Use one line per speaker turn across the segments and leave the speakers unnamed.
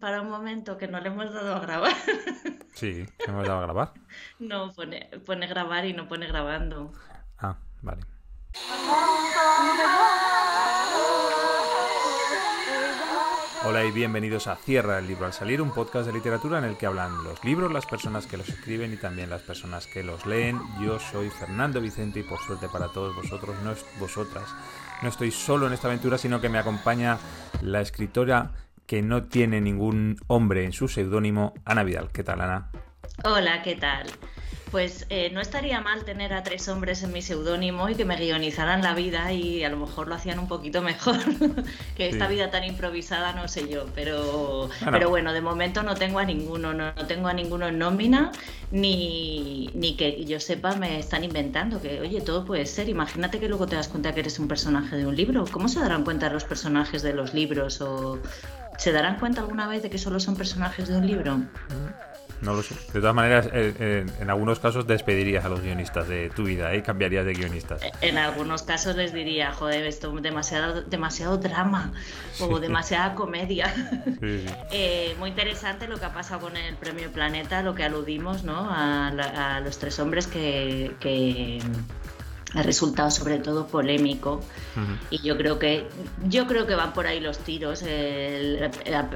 para un momento que no le hemos dado a grabar.
Sí, hemos dado a grabar.
No, pone, pone grabar y no pone grabando.
Ah, vale. Hola y bienvenidos a Cierra el libro al salir, un podcast de literatura en el que hablan los libros, las personas que los escriben y también las personas que los leen. Yo soy Fernando Vicente y por suerte para todos vosotros, no es vosotras, no estoy solo en esta aventura, sino que me acompaña la escritora que no tiene ningún hombre en su seudónimo, Ana Vidal. ¿Qué tal, Ana?
Hola, ¿qué tal? Pues eh, no estaría mal tener a tres hombres en mi seudónimo y que me guionizaran la vida y a lo mejor lo hacían un poquito mejor que esta vida tan improvisada, no sé yo. Pero bueno. pero bueno, de momento no tengo a ninguno, no, no tengo a ninguno en nómina, ni, ni, que yo sepa me están inventando, que oye, todo puede ser. Imagínate que luego te das cuenta que eres un personaje de un libro. ¿Cómo se darán cuenta los personajes de los libros? ¿O se darán cuenta alguna vez de que solo son personajes de un libro?
No lo sé. De todas maneras, eh, eh, en algunos casos despedirías a los guionistas de tu vida, ¿eh? Cambiarías de guionistas.
En algunos casos les diría, joder, esto es demasiado, demasiado drama o demasiada comedia. Sí, sí. Eh, muy interesante lo que ha pasado con el Premio Planeta, lo que aludimos, ¿no? A, la, a los tres hombres que, que ha resultado sobre todo polémico uh -huh. y yo creo que yo creo que van por ahí los tiros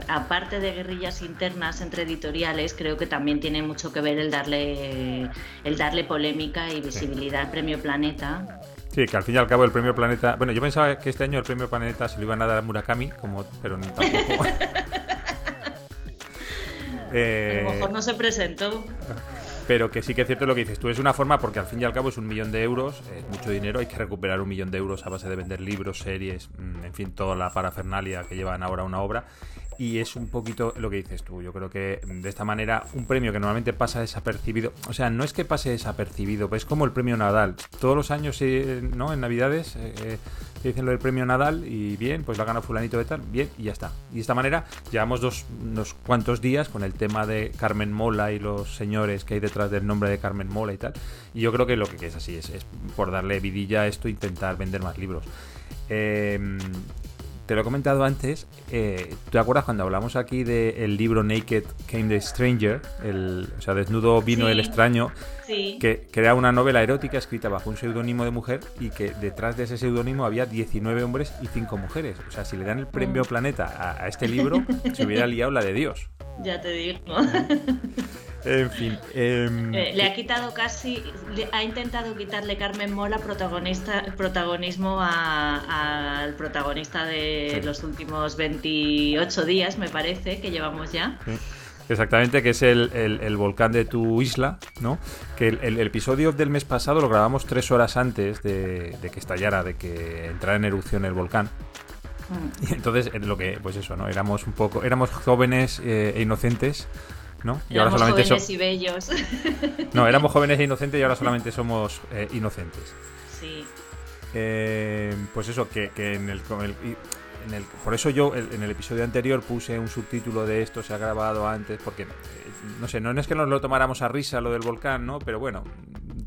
aparte de guerrillas internas entre editoriales creo que también tiene mucho que ver el darle el darle polémica y visibilidad al premio planeta
Sí, que al fin y al cabo el premio Planeta. Bueno, yo pensaba que este año el premio Planeta se lo iban a dar a Murakami, como, pero tampoco.
eh... A lo mejor no se presentó
pero que sí que es cierto lo que dices tú. Es una forma, porque al fin y al cabo es un millón de euros, es mucho dinero, hay que recuperar un millón de euros a base de vender libros, series, mm, en fin, toda la parafernalia que llevan ahora una obra. Y es un poquito lo que dices tú. Yo creo que de esta manera un premio que normalmente pasa desapercibido, o sea, no es que pase desapercibido, pues es como el premio Nadal. Todos los años, ¿no? En Navidades eh, dicen lo del premio Nadal y bien, pues la gana fulanito de tal, bien, y ya está. Y de esta manera llevamos dos, unos cuantos días con el tema de Carmen Mola y los señores que hay detrás del nombre de Carmen Mola y tal. Y yo creo que lo que es así es, es por darle vidilla a esto, intentar vender más libros. Eh, te lo he comentado antes, eh, ¿te acuerdas cuando hablamos aquí del de libro Naked Came the Stranger? El, o sea, Desnudo vino sí, el extraño,
sí.
que, que, era una novela erótica escrita bajo un seudónimo de mujer y que detrás de ese seudónimo había 19 hombres y 5 mujeres. O sea, si le dan el premio mm. Planeta a, a este libro, se hubiera liado la de Dios.
Ya te digo.
En fin. Eh,
eh, le ha quitado casi. Le, ha intentado quitarle Carmen Mola protagonista, protagonismo al protagonista de sí. los últimos 28 días, me parece, que llevamos ya.
Sí. Exactamente, que es el, el, el, volcán de tu isla, ¿no? Que el, el, episodio del mes pasado lo grabamos tres horas antes de, de que estallara, de que entrara en erupción el volcán. Mm. Y entonces, lo que, pues eso, ¿no? Éramos un poco, éramos jóvenes eh, e inocentes ¿no?
Y éramos ahora solamente jóvenes so y bellos.
No, éramos jóvenes e inocentes y ahora solamente somos eh, inocentes.
Sí.
Eh, pues eso, que, que en, el, en, el, Por eso yo en el episodio anterior puse un subtítulo de esto, se ha grabado antes, porque, eh, no sé, no es que nos lo tomáramos a risa lo del volcán, ¿no? Pero bueno,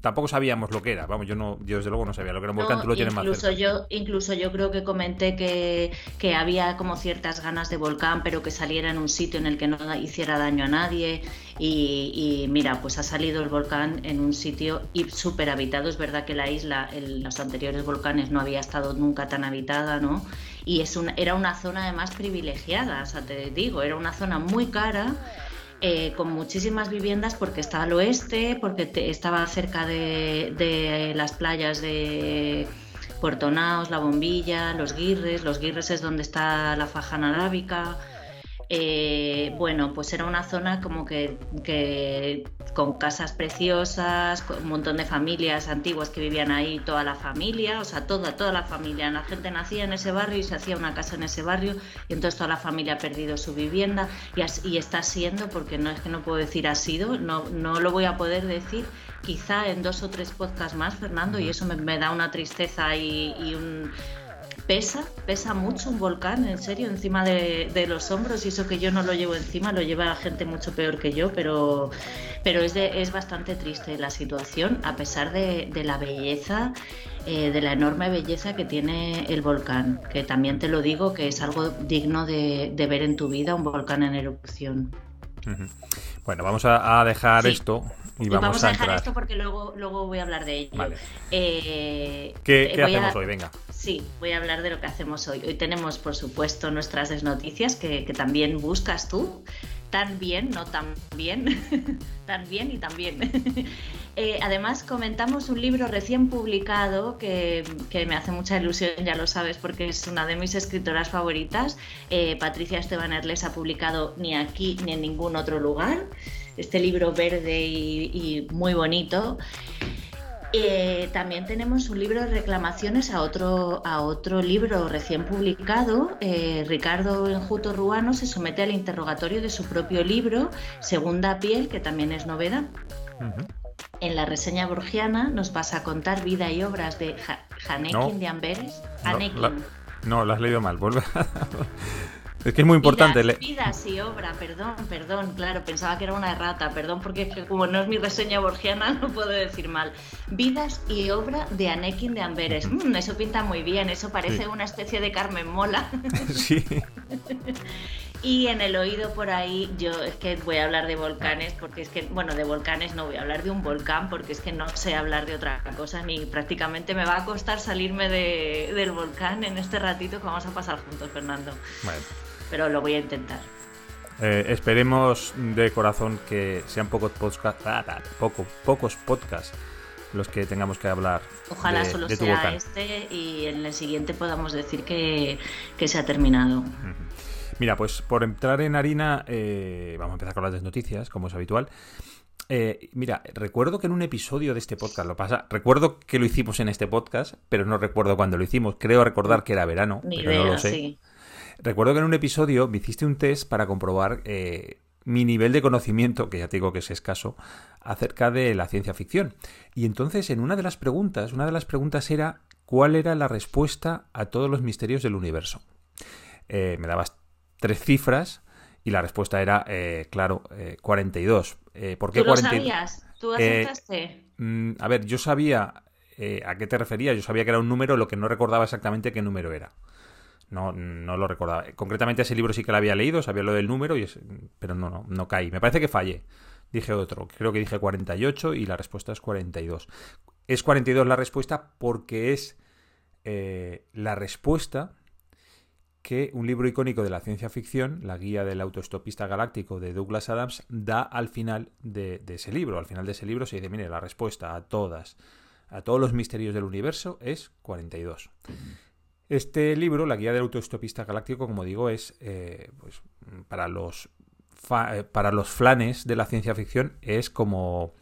tampoco sabíamos lo que era. Vamos, yo no, yo desde luego no sabía lo que era un volcán,
no,
tú lo tienes
incluso
más cerca.
Yo, incluso yo creo que comenté que, que, había como ciertas ganas de volcán, pero que saliera en un sitio en el que no hiciera daño a nadie. Y, y mira, pues ha salido el volcán en un sitio súper habitado. Es verdad que la isla, en los anteriores volcanes, no había estado nunca tan habitada, ¿no? Y es una, era una zona además privilegiada, o sea, te digo, era una zona muy cara eh, con muchísimas viviendas porque está al oeste, porque te, estaba cerca de, las playas de Puerto Naos, La Bombilla, Los Guirres. Los Guirres es donde está la faja arábica. Eh, bueno, pues era una zona como que, que, con casas preciosas, con un montón de familias antiguas que vivían ahí, toda la familia, o sea, toda, toda la familia. La gente nacía en ese barrio y se hacía una casa en ese barrio y entonces toda la familia ha perdido su vivienda y está siendo, porque no es que no puedo decir ha sido, no, no lo voy a poder decir, quizá en dos o tres podcasts más, Fernando, y eso me, me da una tristeza y, y un pesa, pesa mucho un volcán, en serio, encima de, los hombros y eso que yo no lo llevo encima, lo lleva gente mucho peor que yo, pero, pero es, es bastante triste la situación a pesar de, la belleza, eh, de la enorme belleza que tiene el volcán, que también te lo digo que es algo digno de, ver en tu vida, un volcán en erupción.
Bueno, vamos a, dejar esto y vamos,
a, dejar esto porque luego, luego voy a hablar de ello.
Eh, ¿Qué, hacemos hoy? Venga.
Sí, voy a hablar de lo que hacemos hoy. Hoy tenemos, por supuesto, nuestras desnoticias que, que también buscas tú. Tan bien, no tan bien, tan bien y tan bien. Eh, además, comentamos un libro recién publicado que, me hace mucha ilusión, ya lo sabes, porque es una de mis escritoras favoritas. Eh, Patricia Esteban Erles ha publicado Ni aquí ni en ningún otro lugar. Este libro verde y, muy bonito. Eh, también tenemos un libro de reclamaciones a otro, a otro libro recién publicado. Ricardo Enjuto Ruano se somete al interrogatorio de su propio libro, Segunda Piel, que también es novedad. En la reseña borgiana nos vas a contar vida y obras de Hanekin de Amberes.
No, lo has leído mal. Vuelve Es que es muy importante.
Vidas, y obra, perdón, perdón, claro, pensaba que era una errata, perdón, porque como no es mi reseña borgiana, no puedo decir mal. Vidas y obra de Anekin de Amberes. Mm, eso pinta muy bien, eso parece una especie de Carmen Mola.
sí.
Y en el oído por ahí, yo es que voy a hablar de volcanes, porque es que, bueno, de volcanes no voy a hablar de un volcán, porque es que no sé hablar de otra cosa, ni prácticamente me va a costar salirme de, del volcán en este ratito que vamos a pasar juntos, Fernando. Bueno. Pero lo voy a intentar.
Eh, esperemos de corazón que sean pocos podcasts, ah, poco, pocos podcasts los que tengamos que hablar.
Ojalá solo sea este y en el siguiente podamos decir que, que se ha terminado.
Mira, pues por entrar en harina, eh, vamos a empezar con las noticias, como es habitual. Eh, mira, recuerdo que en un episodio de este podcast, lo pasa, recuerdo que lo hicimos en este podcast, pero no recuerdo cuándo lo hicimos. Creo recordar que era verano, pero no lo sé. Recuerdo que en un episodio me hiciste un test para comprobar eh, mi nivel de conocimiento, que ya te digo que es escaso, acerca de la ciencia ficción. Y entonces, en una de las preguntas, una de las preguntas era cuál era la respuesta a todos los misterios del universo. me dabas tres cifras y la respuesta era, eh, claro, 42. Eh,
eh, ¿Por qué ¿Tú lo sabías? ¿Tú acertaste?
Mm, a ver, yo sabía a qué te referías, yo sabía que era un número, lo que no recordaba exactamente qué número era. No, no lo recordaba. Concretamente ese libro sí que lo había leído, sabía lo del número, y pero no, no, no caí. Me parece que fallé. Dije otro, creo que dije 48 y la respuesta es 42. Es 42 la respuesta porque es la respuesta que un libro icónico de la ciencia ficción, La guía del autoestopista galáctico de Douglas Adams, da al final de, ese libro. Al final de ese libro se dice, mire, la respuesta a todas, a todos los misterios del universo es 42. Este libro, La guía del autoestopista galáctico, como digo, es eh, pues, para los eh, para los flanes de la ciencia ficción es como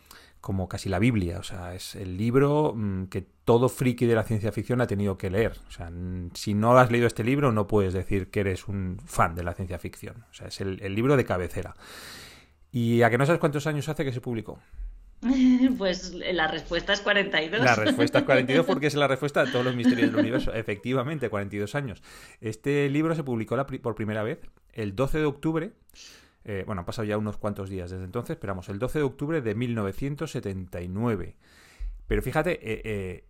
como casi la Biblia, o sea, es el libro mm, que todo friki de la ciencia ficción ha tenido que leer. O sea, si no has leído este libro no puedes decir que eres un fan de la ciencia ficción. O sea, es el, libro de cabecera. ¿Y a que no sabes cuántos años hace que se publicó?
Pues la respuesta es 42.
La respuesta es 42 porque es la respuesta a todos los misterios del universo. Efectivamente, 42 años. Este libro se publicó por primera vez el 12 de octubre eh, bueno, han pasado ya unos cuantos días desde entonces, esperamos, el 12 de octubre de 1979. Pero fíjate, eh, eh,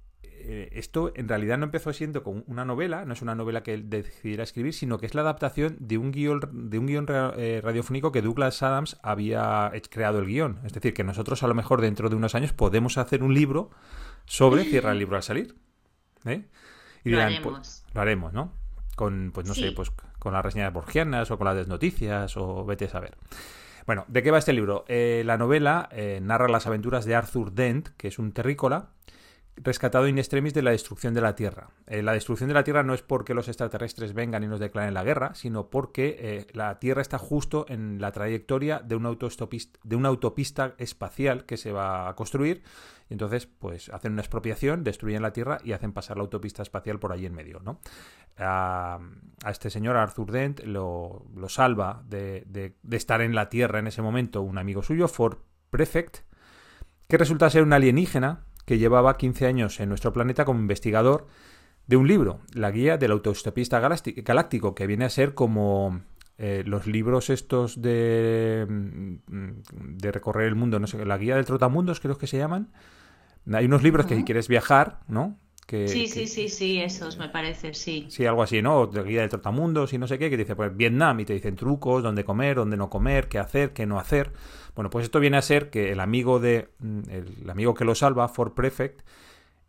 esto en realidad no empezó siendo como una novela, no es una novela que él decidiera escribir, sino que es la adaptación de un guion, de un guion radiofónico que Douglas Adams había creado el guion. Es decir, que nosotros a lo mejor dentro de unos años podemos hacer un libro sobre Cierra el libro al salir.
Y dirán, lo pues, haremos.
lo haremos, ¿no? Con, pues no sé, pues con las reseñas borgianas o con las desnoticias o vete a saber. Bueno, ¿de qué va este libro? Eh, la novela eh, narra las aventuras de Arthur Dent, que es un terrícola rescatado in extremis de la destrucción de la Tierra. Eh, la destrucción de la Tierra no es porque los extraterrestres vengan y nos declaren la guerra, sino porque la Tierra está justo en la trayectoria de una, de una autopista espacial que se va a construir y entonces, pues hacen una expropiación, destruyen la Tierra y hacen pasar la autopista espacial por allí en medio, ¿no? A, este señor, Arthur Dent, lo, salva de, estar en la Tierra en ese momento un amigo suyo, Ford Prefect, que resulta ser un alienígena que llevaba 15 años en nuestro planeta como investigador de un libro, la guía del autostopista galáctico, que viene a ser como eh, los libros estos de, mm, de recorrer el mundo, no sé, la guía del trotamundos creo que se llaman. Hay unos libros que si quieres viajar, ¿no? Que,
sí, sí, sí, sí, esos me parece, sí.
Sí, algo así, ¿no? La guía del trotamundos y no sé qué, que dice, pues Vietnam y te dicen trucos, dónde comer, dónde no comer, qué hacer, qué no hacer. Bueno, pues esto viene a ser que el amigo de mm, el amigo que lo salva, Ford Prefect,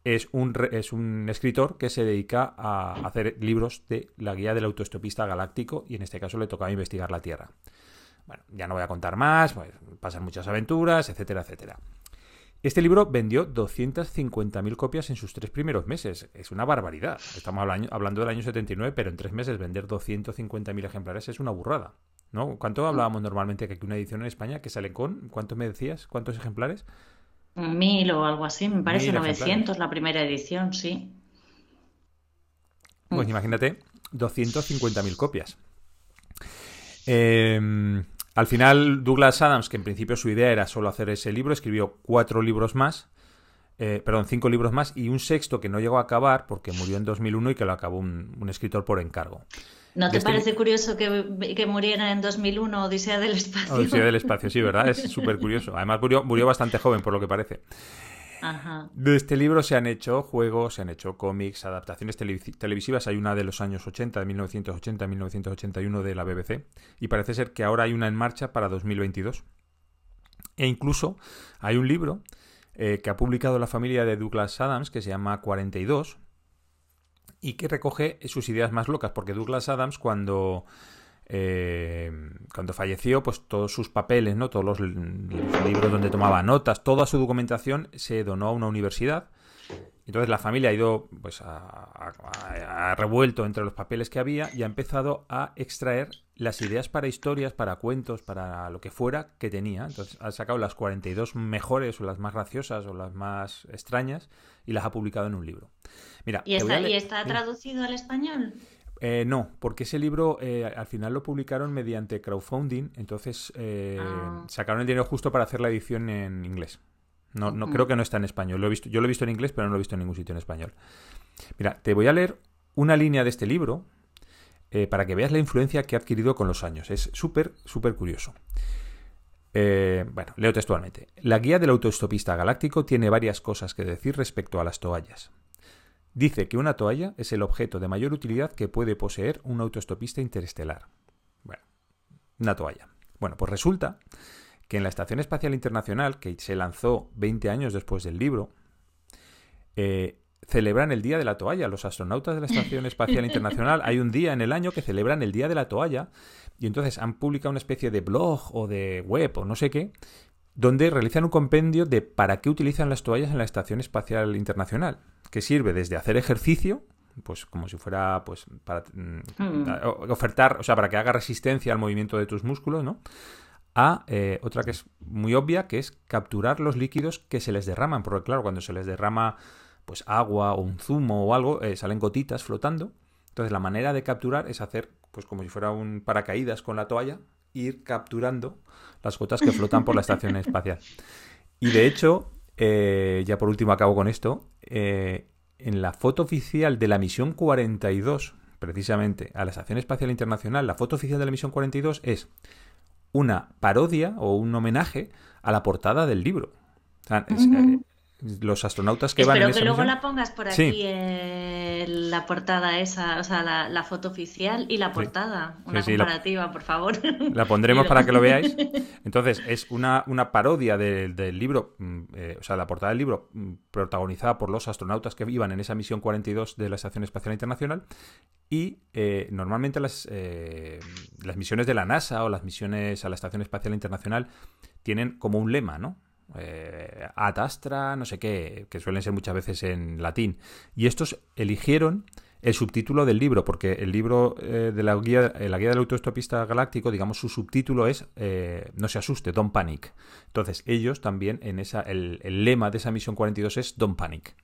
es un, es un escritor que se dedica a hacer libros de la guía del autoestopista galáctico y en este caso le tocaba investigar la Tierra. Bueno, ya no voy a contar más, pues, pasan muchas aventuras, etcétera, etcétera. Este libro vendió 250.000 copias en sus tres primeros meses. Es una barbaridad. Estamos hablando del año 79, pero en tres meses vender 250.000 ejemplares es una burrada. ¿No? ¿Cuánto hablábamos normalmente que hay una edición en España que sale con? ¿Cuánto me decías? ¿Cuántos ejemplares?
Mil o algo así, me parece 900 la primera edición, sí.
Pues mm. imagínate, 250.000 copias. Em, al final, Douglas Adams, que en principio su idea era solo hacer ese libro, escribió cuatro libros más, eh, perdón, cinco libros más y un sexto que no llegó a acabar porque murió en 2001 y que lo acabó un escritor por encargo.
¿No te este parece curioso que, que, muriera en 2001 Odisea del Espacio?
Odisea del Espacio, sí, ¿verdad? Es súper curioso. Además murió, murió bastante joven, por lo que parece. Ajá. De este libro se han hecho juegos, se han hecho cómics, adaptaciones televisivas. Hay una de los años 80, de 1980-1981 de la BBC. Y parece ser que ahora hay una en marcha para 2022. E incluso hay un libro eh, que ha publicado la familia de Douglas Adams que se llama 42, y que recoge sus ideas más locas, porque Douglas Adams cuando... Eh, cuando falleció, pues todos sus papeles, ¿no? Todos los, libros donde tomaba notas, toda su documentación se donó a una universidad. Entonces la familia ha ido, pues, ha, revuelto entre los papeles que había y ha empezado a extraer las ideas para historias, para cuentos, para lo que fuera que tenía. Entonces ha sacado las 42 mejores o las más graciosas o las más extrañas y las ha publicado en un libro. Mira,
¿Y, está, traducido al español?
Eh, no, porque ese libro eh, al final lo publicaron mediante crowdfunding, entonces eh, ah. sacaron el dinero justo para hacer la edición en inglés. No, no creo que no está en español. Lo he visto, yo lo he visto en inglés, pero no lo he visto en ningún sitio en español. Mira, te voy a leer una línea de este libro para que veas la influencia que ha adquirido con los años. Es súper, súper curioso. bueno, leo textualmente. La guía del autoestopista galáctico tiene varias cosas que decir respecto a las toallas. Dice que una toalla es el objeto de mayor utilidad que puede poseer un autoestopista interestelar. Bueno, una toalla. Bueno, pues resulta que en la Estación Espacial Internacional, que se lanzó 20 años después del libro, eh, celebran el Día de la Toalla. Los astronautas de la Estación Espacial Internacional, hay un día en el año que celebran el Día de la Toalla y entonces han publicado una especie de blog o de web o no sé qué, donde realizan un compendio de para qué utilizan las toallas en la Estación Espacial Internacional que sirve desde hacer ejercicio, pues como si fuera pues para mm, hmm. ofertar, o sea, para que haga resistencia al movimiento de tus músculos, ¿no? A eh, otra que es muy obvia, que es capturar los líquidos que se les derraman, porque claro, cuando se les derrama pues agua o un zumo o algo, eh, salen gotitas flotando. Entonces la manera de capturar es hacer pues como si fuera un paracaídas con la toalla, ir capturando las gotas que flotan por la estación espacial. Y de hecho, eh, ya por último acabo con esto, eh, en la foto oficial de la misión 42, precisamente a la Estación Espacial Internacional, la foto oficial de la misión 42 es una parodia o un homenaje a la portada del libro. O sea, los astronautas que van
en esa que luego la pongas por aquí en la portada esa, o sea, la, foto oficial y la portada, una comparativa, por favor.
La pondremos para que lo veáis. Entonces, es una, una parodia del, libro, mm, eh, o sea, la portada del libro mm, protagonizada por los astronautas que iban en esa misión 42 de la Estación Espacial Internacional y eh, normalmente las, eh, las misiones de la NASA o las misiones a la Estación Espacial Internacional tienen como un lema, ¿no? Eh, atastra, no sé qué, que suelen ser muchas veces en latín. Y estos eligieron el subtítulo del libro, porque el libro eh, de la guía, eh, la guía del autoestopista galáctico, digamos, su subtítulo es eh, No se asuste, don't panic. Entonces, ellos también, en esa, el, lema de esa misión 42 es Don't panic.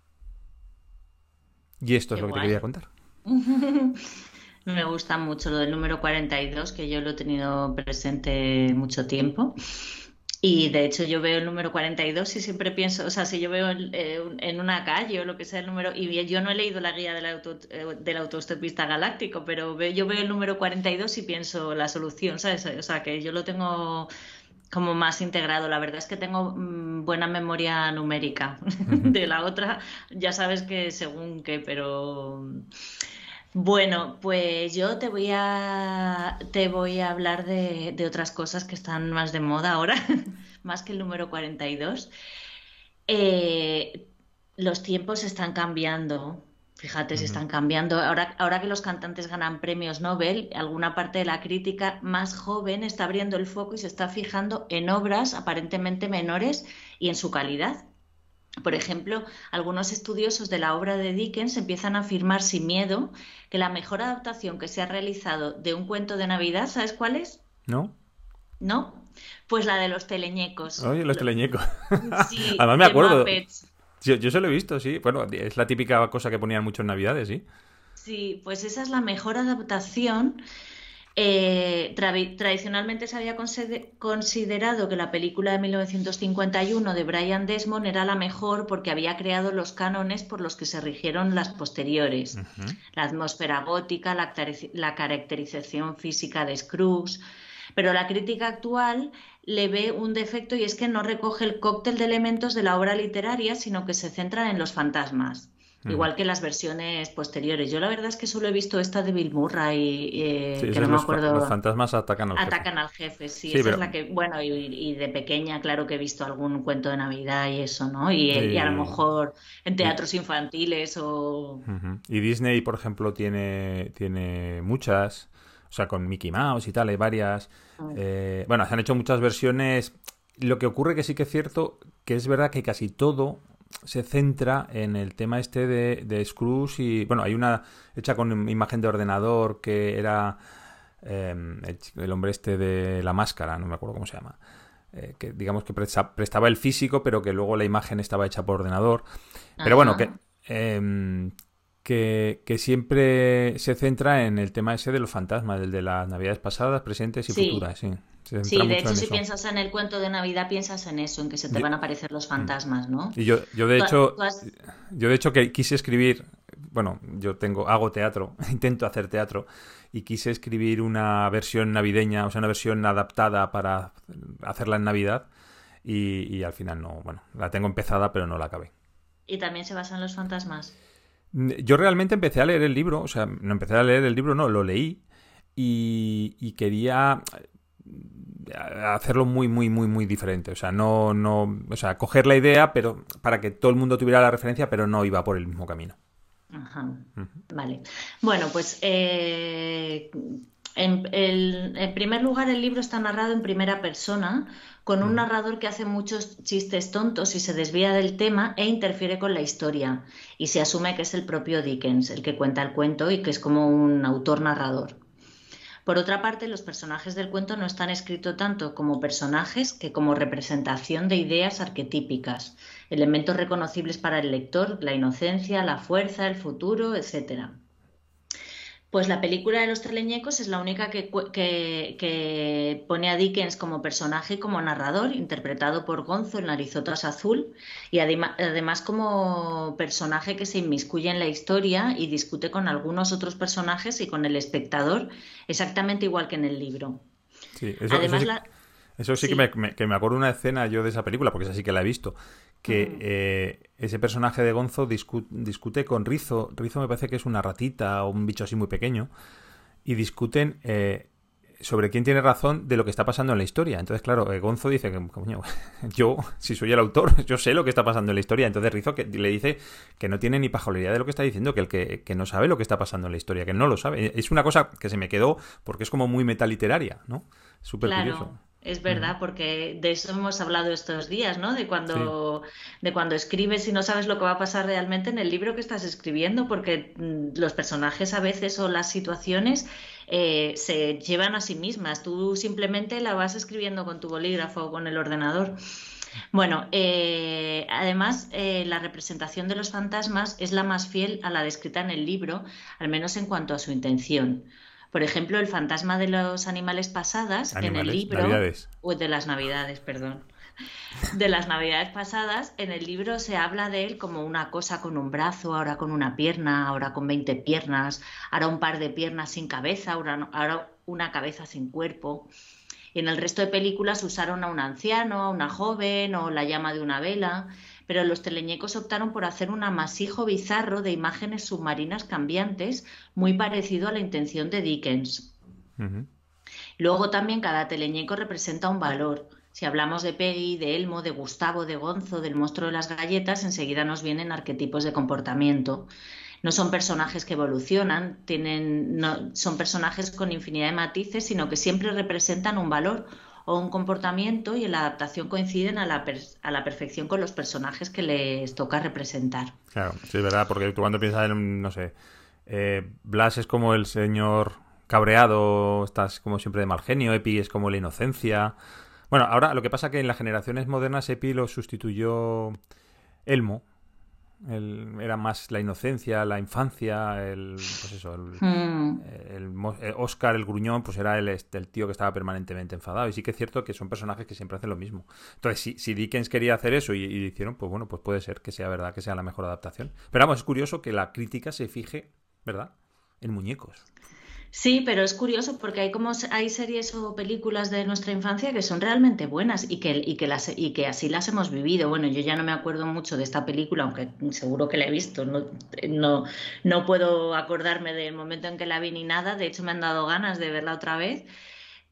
Y esto es lo que te quería contar.
Me gusta mucho lo del número 42, que yo lo he tenido presente mucho tiempo. Y de hecho yo veo el número 42 y siempre pienso, o sea, si yo veo eh, en una calle o lo que sea el número, y yo no he leído la guía del, auto, eh, del autostopista galáctico, pero yo veo el número 42 y pienso la solución, ¿sabes? O sea, que yo lo tengo como más integrado. La verdad es que tengo mm, buena memoria numérica. De la otra, ya sabes que según qué, pero... Bueno, pues yo te voy a, te voy a hablar de, otras cosas que están más de moda ahora, más que el número 42. Eh, los tiempos están cambiando, fíjate, se están cambiando. Ahora, ahora que los cantantes ganan premios Nobel, alguna parte de la crítica más joven está abriendo el foco y se está fijando en obras aparentemente menores y en su calidad. Por ejemplo, algunos estudiosos de la obra de Dickens empiezan a afirmar sin miedo que la mejor adaptación que se ha realizado de un cuento de Navidad, ¿sabes cuál es?
No.
¿No? Pues la de los teleñecos.
Oye, los teleñecos. Sí, Además me acuerdo. Yo, yo se lo he visto, sí. Bueno, es la típica cosa que ponían mucho en Navidades, sí.
Sí, pues esa es la mejor adaptación eh, tradicionalmente se había considerado que la película de 1951 de Brian Desmond era la mejor porque había creado los cánones por los que se rigieron las posteriores. La atmósfera gótica, la, la, caracterización física de Scrooge. Pero la crítica actual le ve un defecto y es que no recoge el cóctel de elementos de la obra literaria, sino que se centra en los fantasmas igual que las versiones posteriores. Yo la verdad es que solo he visto esta de Bill Murray, eh, que no me acuerdo.
Los fantasmas atacan al
jefe. Atacan al jefe, sí, esa es la que, bueno, y, de pequeña, claro que he visto algún cuento de Navidad y eso, ¿no? Y, a lo mejor en teatros infantiles o...
Y Disney, por ejemplo, tiene, tiene muchas, o sea, con Mickey Mouse y tal, hay varias. Ah. Eh, bueno, se han hecho muchas versiones. Lo que ocurre que sí que es cierto que es verdad que casi todo se centra en el tema este de, de Scrooge y bueno, hay una hecha con imagen de ordenador que era em, el, hombre este de la máscara, no me acuerdo cómo se llama. Eh, que digamos que prestaba el físico, pero que luego la imagen estaba hecha por ordenador. Pero bueno, que, que, que, siempre se centra en el tema ese de los fantasmas, el de las navidades pasadas, presentes y futuras, sí.
Sí, de hecho, si piensas en el cuento de Navidad, piensas en eso, en que se te van a aparecer los fantasmas, ¿no?
Y yo, yo de hecho, yo de hecho que quise escribir, bueno, yo tengo, hago teatro, intento hacer teatro, y quise escribir una versión navideña, o sea, una versión adaptada para hacerla en Navidad, y, y al final no, bueno, la tengo empezada, pero no la acabé.
¿Y también se basa en los fantasmas?
Mm, yo realmente empecé a leer el libro, o sea, no empecé a leer el libro, no, lo leí. Y, y, quería hacerlo muy, muy, muy, muy diferente. O sea, no, no, o sea, coger la idea, pero para que todo el mundo tuviera la referencia, pero no iba por el mismo camino.
Ajá. Vale. Bueno, pues eh, en, primer lugar, el libro está narrado en primera persona, con un narrador que hace muchos chistes tontos y se desvía del tema e interfiere con la historia. Y se asume que es el propio Dickens el que cuenta el cuento y que es como un autor narrador. Por otra parte, los personajes del cuento no están escritos tanto como personajes que como representación de ideas arquetípicas, elementos reconocibles para el lector, la inocencia, la fuerza, el futuro, etc. Pues la película de los teleñecos es la única que, pone a Dickens como personaje y como narrador, interpretado por Gonzo en Narizotas Azul, y además como personaje que se inmiscuye en la historia y discute con algunos otros personajes y con el espectador, exactamente igual que en el libro.
Sí, eso, eso sí, Que, me, que me acuerdo una escena yo de esa película, porque esa sí que la he visto, que eh, ese personaje de Gonzo discute con Rizo. Rizo me parece que es una ratita o un bicho así muy pequeño. Y discuten eh, sobre quién tiene razón de lo que está pasando en la historia. Entonces, claro, eh, Gonzo dice que, coño, yo, si soy el autor, yo sé lo que está pasando en la historia. Entonces Rizo que, le dice que no tiene ni pajolería de lo que está diciendo, que el que, que, no sabe lo que está pasando en la historia, que no lo sabe. Es una cosa que se me quedó porque es como muy metaliteraria, ¿no? Súper curioso.
Es verdad, porque de eso hemos hablado estos días, ¿no? De cuando, de cuando escribes y no sabes lo que va a pasar realmente en el libro que estás escribiendo, porque mm, los personajes a veces o las situaciones eh, se llevan a sí mismas. Tú simplemente la vas escribiendo con tu bolígrafo o con el ordenador. Bueno, eh, además, eh, la representación de los fantasmas es la más fiel a la descrita en el libro, al menos en cuanto a su intención. Por ejemplo, el fantasma de los animales pasadas en el libro. O de las navidades, perdón. de las navidades pasadas, en el libro se habla de él como una cosa con un brazo, ahora con una pierna, ahora con 20 piernas, ahora un par de piernas sin cabeza, ahora, ahora una cabeza sin cuerpo. Y en el resto de películas usaron a un anciano, a una joven o la llama de una vela pero los teleñecos optaron por hacer un amasijo bizarro de imágenes submarinas cambiantes, muy parecido a la intención de Dickens. Luego también cada teleñeco representa un valor. Si hablamos de Peggy, de Elmo, de Gustavo, de Gonzo, del monstruo de las galletas, enseguida nos vienen arquetipos de comportamiento. No son personajes que evolucionan, tienen, no, son personajes con infinidad de matices, sino que siempre representan un valor o un comportamiento y en la adaptación coinciden a la, a la perfección con los personajes que les toca representar.
Claro, sí, es verdad, porque tú cuando piensas en, no sé, eh, Blas es como el señor cabreado, estás como siempre de mal genio, Epi es como la inocencia. Bueno, ahora lo que pasa es que en las generaciones modernas Epi lo sustituyó Elmo, era más la inocencia, la infancia, el, pues eso, el, hmm. Oscar, el gruñón, pues era el, el, tío que estaba permanentemente enfadado. Y sí que es cierto que son personajes que siempre hacen lo mismo. Entonces, si, si Dickens quería hacer eso y, y, hicieron, pues bueno, pues puede ser que sea verdad, que sea la mejor adaptación. Pero vamos, es curioso que la crítica se fije, ¿verdad?, en muñecos.
Sí, pero es curioso porque hay como hay series o películas de nuestra infancia que son realmente buenas y que, y que, las, y que así las hemos vivido. Bueno, yo ya no me acuerdo mucho de esta película, aunque seguro que la he visto. No, no, no puedo acordarme del momento en que la vi ni nada. De hecho, me han dado ganas de verla otra vez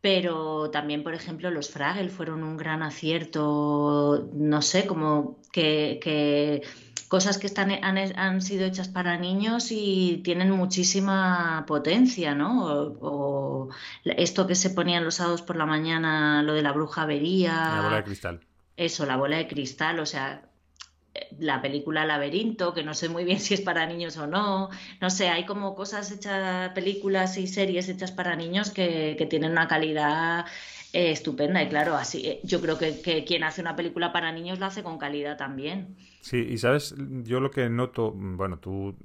pero también, por ejemplo, los Fraggle fueron un gran acierto, no sé, como que, que cosas que están, han, han, sido hechas para niños y tienen muchísima potencia, ¿no? O, esto que se ponían los sábados por la mañana, lo de la bruja vería.
La bola de cristal.
Eso, la bola de cristal, o sea, la película Laberinto, que no sé muy bien si es para niños o no. No sé, hay como cosas hechas, películas y series hechas para niños que, que tienen una calidad eh, estupenda. Y claro, así eh, yo creo que, que, quien hace una película para niños la hace con calidad también.
Sí, y sabes, yo lo que noto, bueno, tú,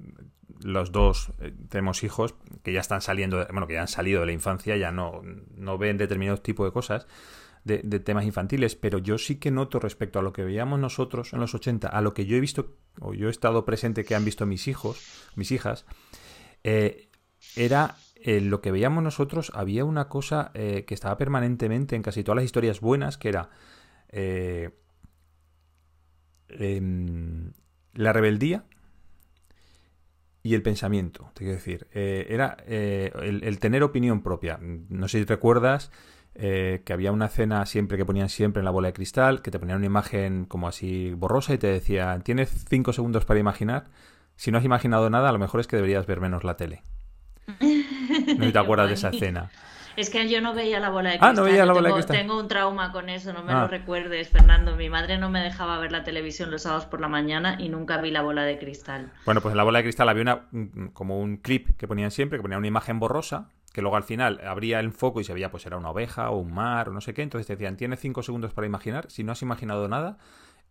los dos eh, tenemos hijos que ya están saliendo, bueno, que ya han salido de la infancia, ya no, no ven determinados tipos de cosas. De, de, temas infantiles, pero yo sí que noto respecto a lo que veíamos nosotros en los 80, a lo que yo he visto, o yo he estado presente que han visto mis hijos, mis hijas, era en lo que veíamos nosotros había una cosa eh, que estaba permanentemente en casi todas las historias buenas, que era eh, em, la rebeldía y el pensamiento. Te quiero decir, eh, era el, tener opinión propia. No sé si recuerdas que había una escena siempre que ponían siempre en la bola de cristal, que te ponían una imagen como así borrosa y te decían, tienes cinco segundos para imaginar. Si no has imaginado nada, a lo mejor es que deberías ver menos la tele. No te acuerdas de esa escena.
Es que yo no veía la bola de cristal.
Ah, no veía la bola
tengo,
de cristal.
Tengo un trauma con eso, no me lo ah. recuerdes, Fernando. Mi madre no me dejaba ver la televisión los sábados por la mañana y nunca vi la bola de cristal.
Bueno, pues en la bola de cristal había una, como un clip que ponían siempre, que ponían una imagen borrosa, que luego al final abría el foco y se veía, pues era una oveja o un mar o no sé qué. Entonces te decían, tienes cinco segundos para imaginar. Si no has imaginado nada,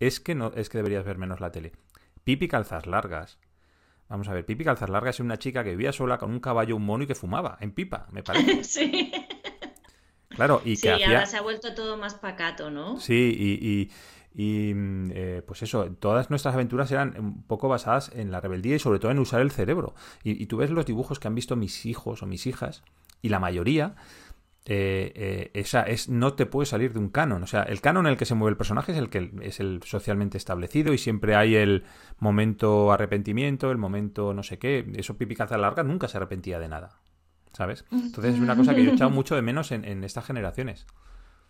es que no, es que deberías ver menos la tele. Pipi calzas largas. Vamos a ver, Pipi Calzas Largas es una chica que vivía sola con un caballo, un mono y que fumaba en pipa, me parece.
sí.
Claro, y
que
sí,
ahora se ha vuelto todo más pacato, ¿no?
Sí, y, y, mm, eh, pues eso, todas nuestras aventuras eran un poco basadas en la rebeldía y sobre todo en usar el cerebro. Y, y tú ves los dibujos que han visto mis hijos o mis hijas, y la mayoría eh, eh, esa es no te puede salir de un canon. O sea, el canon en el que se mueve el personaje es el que es el socialmente establecido y siempre hay el momento arrepentimiento, el momento no sé qué. Eso Pipi Larga nunca se arrepentía de nada. ¿Sabes? Entonces es una cosa que yo he echado mucho de menos en, estas generaciones.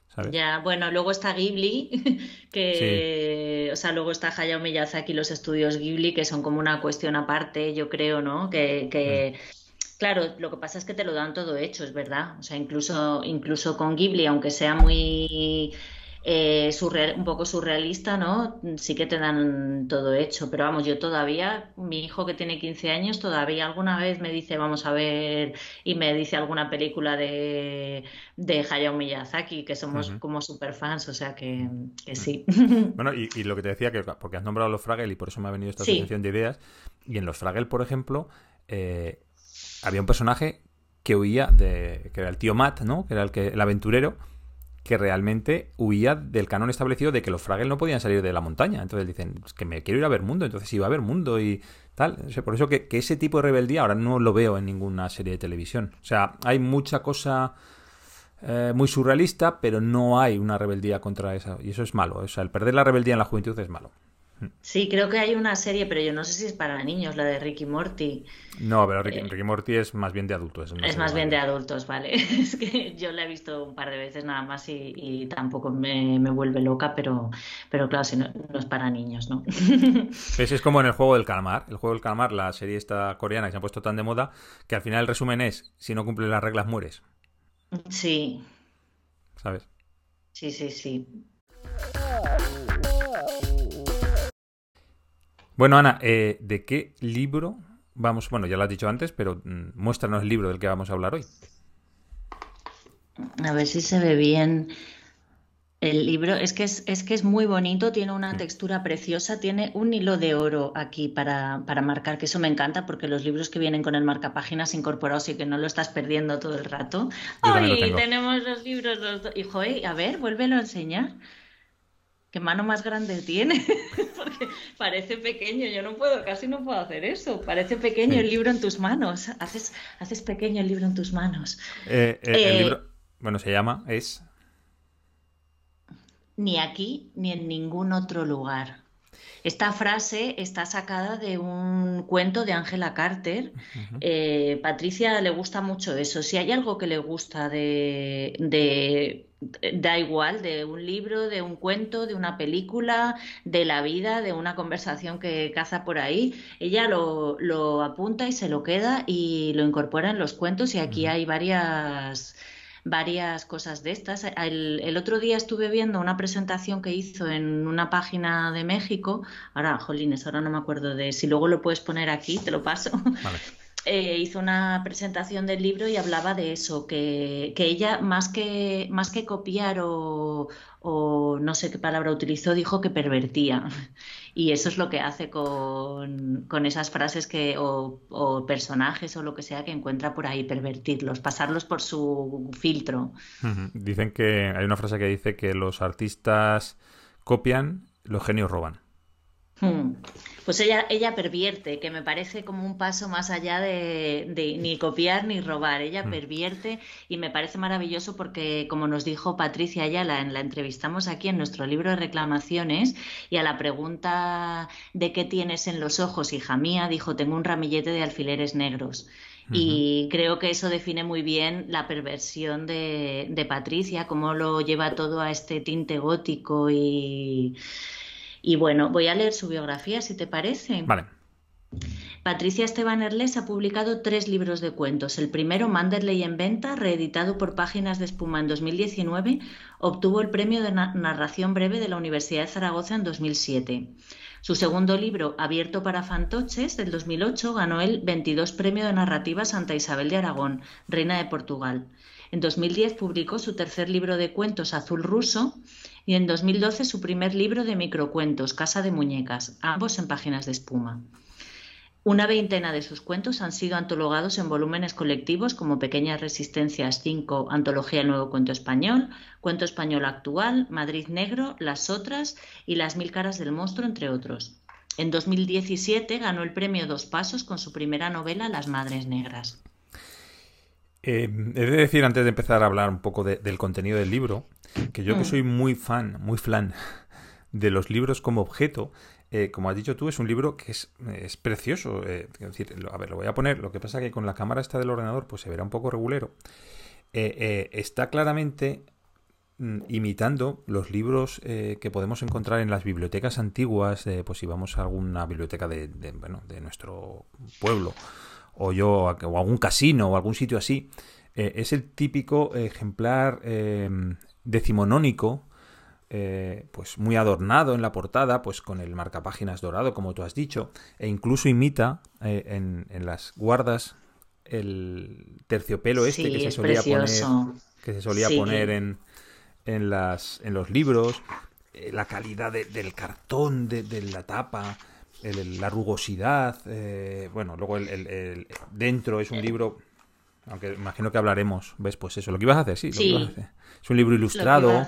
¿sabes?
Ya, bueno, luego está Ghibli, que, o sea, luego está Hayao Miyazaki, los estudios Ghibli, que son como una cuestión aparte, yo creo, ¿no? Que, que mm. Claro, lo que pasa es que te lo dan todo hecho, es verdad. O sea, incluso, incluso con Ghibli, aunque sea muy eh, un poco surrealista, ¿no? Sí que te dan todo hecho. Pero vamos, yo todavía, mi hijo que tiene 15 años, todavía alguna vez me dice, vamos a ver, y me dice alguna película de, de Hayao Miyazaki, que somos como super fans, o sea que, sí.
Bueno, y, lo que te decía, que porque has nombrado los Fraggle y por eso me ha venido esta asociación de ideas, y en los Fraggle, por ejemplo, eh, había un personaje que huía de. que era el tío Matt, ¿no? Que era el que el aventurero, que realmente huía del canon establecido de que los Fraggles no podían salir de la montaña. Entonces dicen, es que me quiero ir a ver mundo, entonces iba a ver mundo y tal. por eso que, ese tipo de rebeldía ahora no lo veo en ninguna serie de televisión. O sea, hay mucha cosa eh, muy surrealista, pero no hay una rebeldía contra esa. Y eso es malo. O sea, el perder la rebeldía en la juventud es malo.
Sí, creo que hay una serie, pero yo no sé si es para niños, la de Ricky Morty.
No, pero Ricky, eh, Morty es más bien de adultos.
Es, más bien de adultos, vale. Es que yo la he visto un par de veces nada más y, tampoco me, vuelve loca, pero, pero claro, si no, es para niños, ¿no?
Pues es como en el juego del calamar. El juego del calamar, la serie esta coreana que se ha puesto tan de moda, que al final el resumen es, si no cumples las reglas, mueres.
Sí.
¿Sabes?
Sí, sí, sí.
Bueno, Ana, eh, ¿de qué libro vamos? Bueno, ya lo has dicho antes, pero mm, muéstranos el libro del que vamos a hablar hoy.
A ver si se ve bien el libro. Es que es, es que es muy bonito, tiene una textura preciosa, tiene un hilo de oro aquí para, para, marcar, que eso me encanta porque los libros que vienen con el marcapáginas incorporados y que no lo estás perdiendo todo el rato. ¡Ay! Tenemos los libros, los dos. Hijo, a ver, vuélvelo a enseñar. ¿Qué mano más grande tiene? Porque parece pequeño, yo no puedo, casi no puedo hacer eso. Parece pequeño el libro en tus manos. Haces, haces pequeño el libro en tus manos.
Eh, eh, el eh, libro, bueno, se llama, es...
Ni aquí ni en ningún otro lugar. Esta frase está sacada de un cuento de Angela Carter. Patricia le gusta mucho eso. Si hay algo que le gusta de da igual, de un libro, de un cuento, de una película, de la vida, de una conversación que caza por ahí. Ella lo, lo apunta y se lo queda y lo incorpora en los cuentos y aquí hay varias varias cosas de estas. El, el, otro día estuve viendo una presentación que hizo en una página de México. Ahora, jolines, ahora no me acuerdo de si luego lo puedes poner aquí, te lo paso. Vale. Eh, hizo una presentación del libro y hablaba de eso, que, ella más que, más que copiar o, no sé qué palabra utilizó, dijo que pervertía. Y eso es lo que hace con, esas frases que, o, personajes o lo que sea que encuentra por ahí, pervertirlos, pasarlos por su filtro.
Dicen que hay una frase que dice que los artistas copian, los genios roban.
Hmm. Pues ella, ella pervierte, que me parece como un paso más allá de, ni copiar ni robar. Ella hmm. pervierte y me parece maravilloso porque, como nos dijo Patricia Ayala, en la entrevistamos aquí en nuestro libro de reclamaciones y a la pregunta de qué tienes en los ojos, hija mía, dijo, tengo un ramillete de alfileres negros. Y creo que eso define muy bien la perversión de, de Patricia, cómo lo lleva todo a este tinte gótico y y bueno, voy a leer su biografía, si te parece.
Vale.
Patricia Esteban Erles ha publicado tres libros de cuentos. El primero, Manderley en venta, reeditado por Páginas de Espuma en 2019, obtuvo el premio de narración breve de la Universidad de Zaragoza en 2007. Su segundo libro, Abierto para fantoches, del 2008, ganó el 22 Premio de Narrativa Santa Isabel de Aragón, Reina de Portugal. En 2010 publicó su tercer libro de cuentos, Azul Ruso, y en 2012 su primer libro de microcuentos, Casa de Muñecas, ambos en páginas de espuma. Una veintena de sus cuentos han sido antologados en volúmenes colectivos como Pequeñas Resistencias 5, Antología Nuevo Cuento Español, Cuento Español Actual, Madrid Negro, Las Otras y Las Mil Caras del Monstruo, entre otros. En 2017 ganó el premio Dos Pasos con su primera novela Las Madres Negras.
Eh, he de decir, antes de empezar a hablar un poco del contenido del libro, que yo que mm. soy muy fan, muy flan de los libros como objeto, eh, como has dicho tú, es un libro que es, es precioso. Eh, decir, a ver, lo voy a poner. Lo que pasa que con la cámara esta del ordenador, pues se verá un poco regulero. Eh, está claramente mm, imitando los libros que podemos encontrar en las bibliotecas antiguas, pues si vamos a alguna biblioteca de, bueno, de nuestro pueblo o yo o algún casino o algún sitio así, eh, es el típico ejemplar em, decimonónico, eh, pues muy adornado en la portada, pues con el marcapáginas dorado, como tú has dicho, e incluso imita eh, en, las guardas el terciopelo este que se solía poner, que se solía poner en, en, las, en los libros, la calidad del cartón, de, de la tapa, la rugosidad, eh, bueno, luego el, dentro es un libro Aunque imagino que hablaremos. ¿Ves? Pues eso, lo que ibas a hacer, sí. Lo que ibas a hacer. Es un libro ilustrado.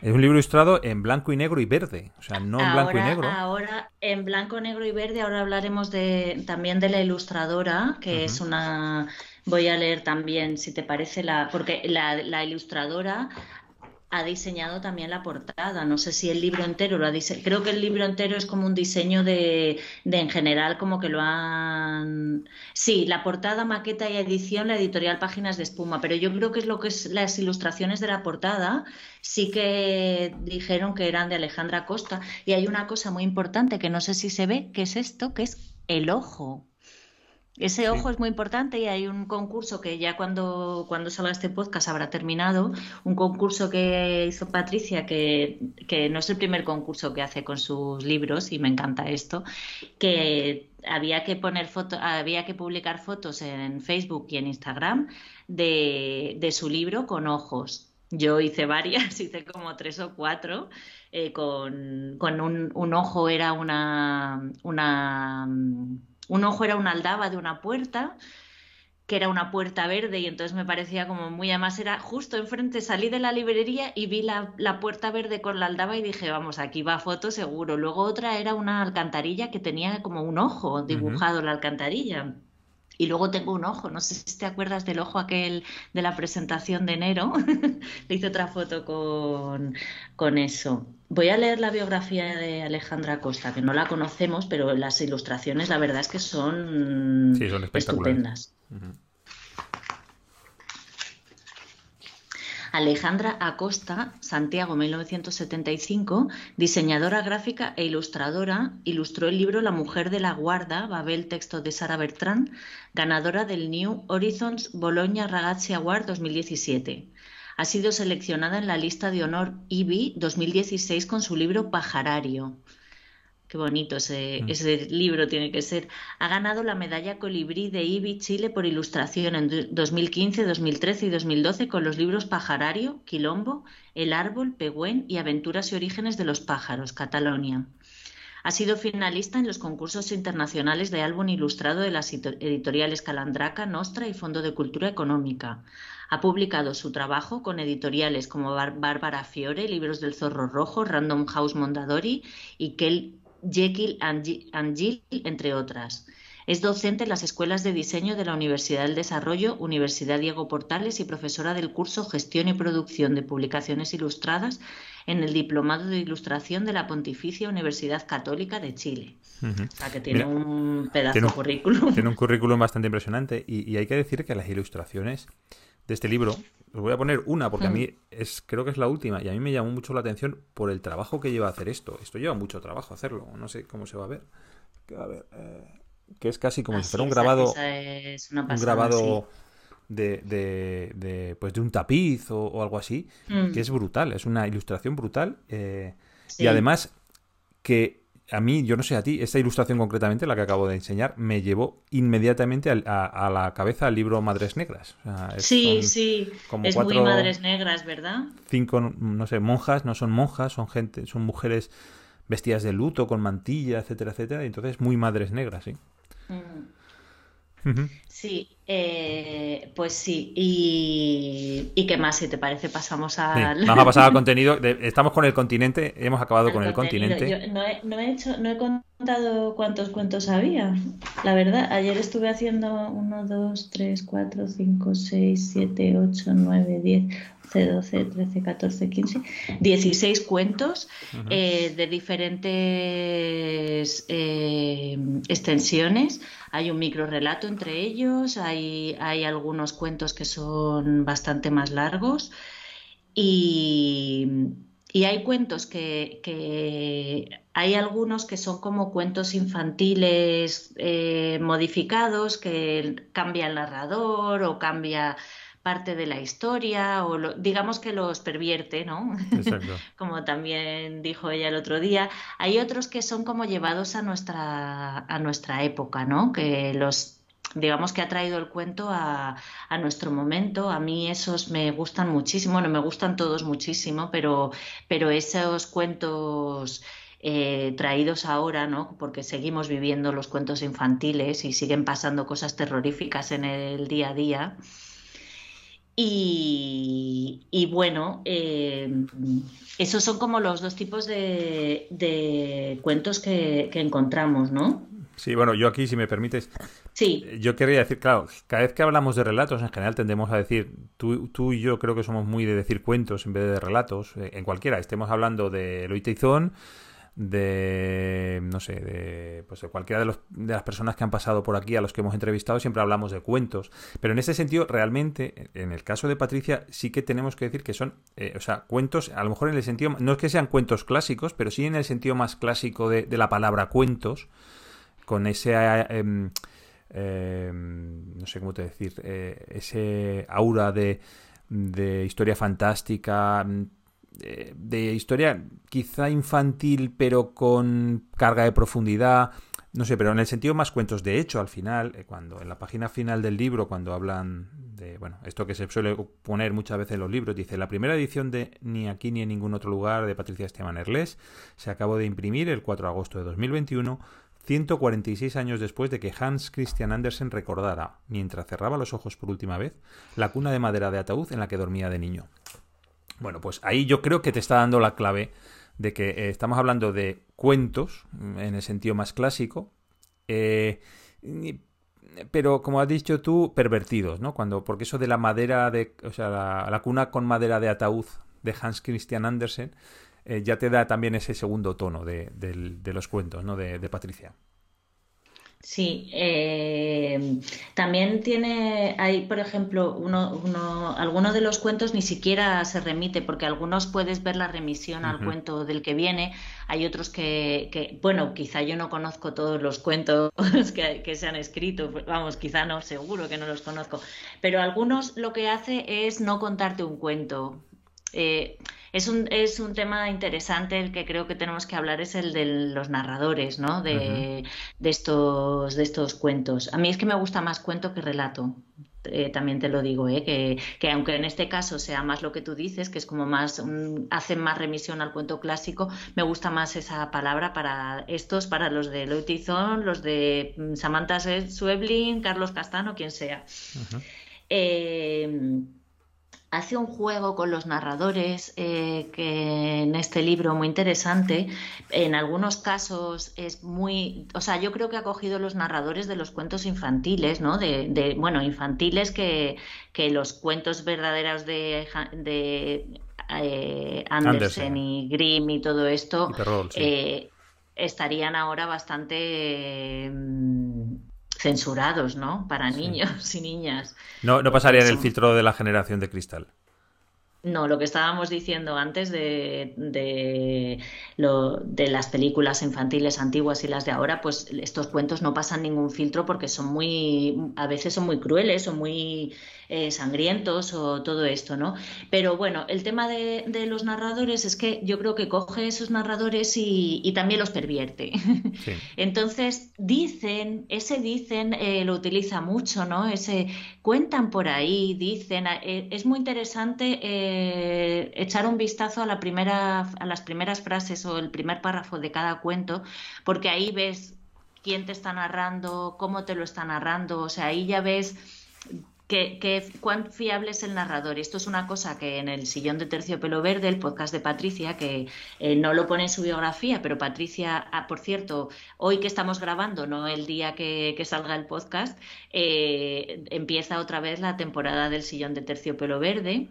Es un libro ilustrado en blanco y negro y verde, o sea, no en blanco y negro.
Ahora, en blanco, negro y verde, ahora hablaremos de, también de la ilustradora, que es una... Voy a leer también, si te parece, la porque la, la ilustradora ha diseñado también la portada. No sé si el libro entero lo ha diseñado. Creo que el libro entero es como un diseño de, de, en general, como que lo han. Sí, la portada, maqueta y edición, la editorial Páginas de Espuma. Pero yo creo que es lo que es las ilustraciones de la portada. Sí que dijeron que eran de Alejandra Costa. Y hay una cosa muy importante que no sé si se ve, que es esto, que es el ojo. Ese ojo es muy importante y hay un concurso que ya cuando, cuando salga este podcast habrá terminado, un concurso que hizo Patricia, que, que no es el primer concurso que hace con sus libros, y me encanta esto, que había que poner fotos, había que publicar fotos en Facebook y en Instagram de, de su libro con ojos. Yo hice varias, hice como tres o cuatro, eh, con, con un, un, ojo era una, una un ojo era una aldaba de una puerta, que era una puerta verde y entonces me parecía como muy, además era justo enfrente, salí de la librería y vi la, puerta verde con la aldaba y dije, vamos, aquí va foto seguro. Luego otra era una alcantarilla que tenía como un ojo dibujado la alcantarilla. Y luego tengo un ojo, no sé si te acuerdas del ojo aquel de la presentación de enero. Le hice otra foto con, con eso. Voy a leer la biografía de Alejandra Costa, que no la conocemos, pero las ilustraciones la verdad es que son, estupendas. Alejandra Acosta, Santiago 1975, diseñadora gráfica e ilustradora, ilustró el libro La mujer de la guarda, Babel, texto de Sara Bertrand, ganadora del New Horizons Bologna Ragazzi Award 2017 ha sido seleccionada en la lista de honor IBI 2016 con su libro Pajarario. Qué bonito mm. ese, libro tiene que ser. Ha ganado la medalla Colibrí de IBI Chile por ilustración en 2015, 2013 y 2012 con los libros Pajarario, Quilombo, El Árbol, Pehuen y Aventuras y Orígenes de los Pájaros, Catalonia. Ha sido finalista en los concursos internacionales de álbum ilustrado de las editoriales Calandraca, Nostra y Fondo de Cultura Económica. Ha publicado su trabajo con editoriales como Bárbara Fiore, Libros del Zorro Rojo, Random House Mondadori y Kel Jekyll and Jill, entre otras. Es docente en las escuelas de diseño de la Universidad del Desarrollo, Universidad Diego Portales y profesora del curso Gestión y Producción de Publicaciones Ilustradas en el Diplomado de Ilustración de la Pontificia Universidad Católica de Chile. O sea que tiene un pedazo de currículum.
Tiene un currículum bastante impresionante y, y hay que decir que las ilustraciones de este libro. Os voy a poner una porque a mí mm. es creo que es la última y a mí me llamó mucho la atención por el trabajo que lleva a hacer esto. Esto lleva mucho trabajo hacerlo. No sé cómo se va a ver. A ver eh, que es casi como si fuera un grabado, un grabado de, de, pues de un tapiz o, algo así, mm. que es brutal. Es una ilustración brutal eh, y además que a mí, yo no sé a ti, esta ilustración concretamente, la que acabo de enseñar, me llevó inmediatamente a, la cabeza el libro Madres Negras.
sí, sí, es muy Madres Negras, ¿verdad?
Cinco, no sé, monjas, no son monjas, son gente, son mujeres vestidas de luto, con mantilla, etcétera, etcétera, y entonces muy Madres Negras, sí. Mm.
Sí, eh, pues sí. Y, qué más, si te parece, pasamos al.
vamos a pasar al contenido. estamos con el continente, hemos acabado con el continente.
no, he, no, he, hecho, no he contado cuántos cuentos había. La verdad, ayer estuve haciendo 1, 2, 3, 4, 5, 6, 7, 8, 9, 10, 12, 13, 14, 15, 16 cuentos eh, de diferentes eh, extensiones. Hay un micro relato entre ellos, hay, hay algunos cuentos que son bastante más largos y, y hay cuentos que, que, hay algunos que son como cuentos infantiles eh, modificados, que cambia el narrador o cambia parte de la historia o digamos que los pervierte, ¿no? Exacto. como también dijo ella el otro día. Hay otros que son como llevados a nuestra, a nuestra época, ¿no? Que los digamos que ha traído el cuento a, a, nuestro momento. A mí esos me gustan muchísimo, bueno, me gustan todos muchísimo, pero, pero esos cuentos eh, traídos ahora, ¿no? Porque seguimos viviendo los cuentos infantiles y siguen pasando cosas terroríficas en el día a día. Y, bueno, eh, esos son como los dos tipos de, cuentos que, encontramos, ¿no?
Sí, bueno, yo aquí, si me permites,
sí.
yo querría decir, claro, cada vez que hablamos de relatos, en general tendemos a decir, tú, tú y yo creo que somos muy de decir cuentos en vez de relatos, eh, en cualquiera, estemos hablando de Loite y de no sé de, pues de cualquiera de, las personas que han pasado por aquí a los que hemos entrevistado siempre hablamos de cuentos. Pero en ese sentido realmente en el caso de Patricia sí que tenemos que decir que son eh, o sea cuentos a lo mejor en el sentido no es que sean cuentos clásicos pero sí en el sentido más clásico de, la palabra cuentos con ese em, em, no sé cómo te decir eh, ese aura de de historia fantástica de, historia quizá infantil, pero con carga de profundidad. No sé, pero en el sentido más cuentos. De hecho, al final, eh, cuando en la página final del libro, cuando hablan de, bueno, esto que se suele poner muchas veces en los libros, dice, la primera edición de Ni aquí ni en ningún otro lugar de Patricia Esteban Erles se acabó de imprimir el 4 de agosto de 2021, 146 años después de que Hans Christian Andersen recordara, mientras cerraba los ojos por última vez, la cuna de madera de ataúd en la que dormía de niño. Bueno, pues ahí yo creo que te está dando la clave de que eh, estamos hablando de cuentos, mm, en el sentido más clásico, eh, pero como has dicho tú, pervertidos, ¿no? Cuando, porque eso de la madera de, o sea, la, cuna con madera de ataúd de Hans Christian Andersen, eh, ya te da también ese segundo tono de, los cuentos, ¿no? de Patricia.
Sí, eh, también tiene, hay, por ejemplo, uno, uno, algunos de los cuentos ni siquiera se remite, porque algunos puedes ver la remisión al cuento del que viene, hay otros que, que, bueno, quizá yo no conozco todos los cuentos que, que se han escrito, vamos, quizá no, seguro que no los conozco, pero algunos lo que hace es no contarte un cuento. Eh, es un, es un tema interesante el que creo que tenemos que hablar, es el de los narradores, ¿no? De, de, estos, de estos cuentos. A mí es que me gusta más cuento que relato. Eh, también te lo digo, ¿eh? que, que, aunque en este caso sea más lo que tú dices, que es como más, hacen más remisión al cuento clásico, me gusta más esa palabra para estos, para los de Loitizón, los de mm, Samantha Sueblin, Carlos Castano, quien sea. eh, hace un juego con los narradores eh, que en este libro muy interesante. En algunos casos es muy, o sea, yo creo que ha cogido los narradores de los cuentos infantiles, ¿no? De, bueno, infantiles que, que, los cuentos verdaderos de, de eh, Andersen, y Grimm y todo esto eh, estarían ahora bastante censurados, ¿no? Para niños y niñas.
No, no pasaría en el filtro de la generación de cristal.
No, lo que estábamos diciendo antes de, de, lo, de, las películas infantiles antiguas y las de ahora, pues estos cuentos no pasan ningún filtro porque son muy, a veces son muy crueles o muy eh, sangrientos o todo esto, ¿no? Pero bueno, el tema de, los narradores es que yo creo que coge esos narradores y, también los pervierte. Entonces, dicen, ese dicen eh, lo utiliza mucho, ¿no? Ese cuentan por ahí, dicen, eh, es muy interesante echar un vistazo a, la primera, a las primeras frases o el primer párrafo de cada cuento, porque ahí ves quién te está narrando, cómo te lo está narrando, o sea, ahí ya ves que, cuán fiable es el narrador. Esto es una cosa que en el sillón de terciopelo verde, el podcast de Patricia, que eh, no lo pone en su biografía, pero Patricia, ah, por cierto, hoy que estamos grabando, no el día que, salga el podcast, eh, empieza otra vez la temporada del sillón de terciopelo verde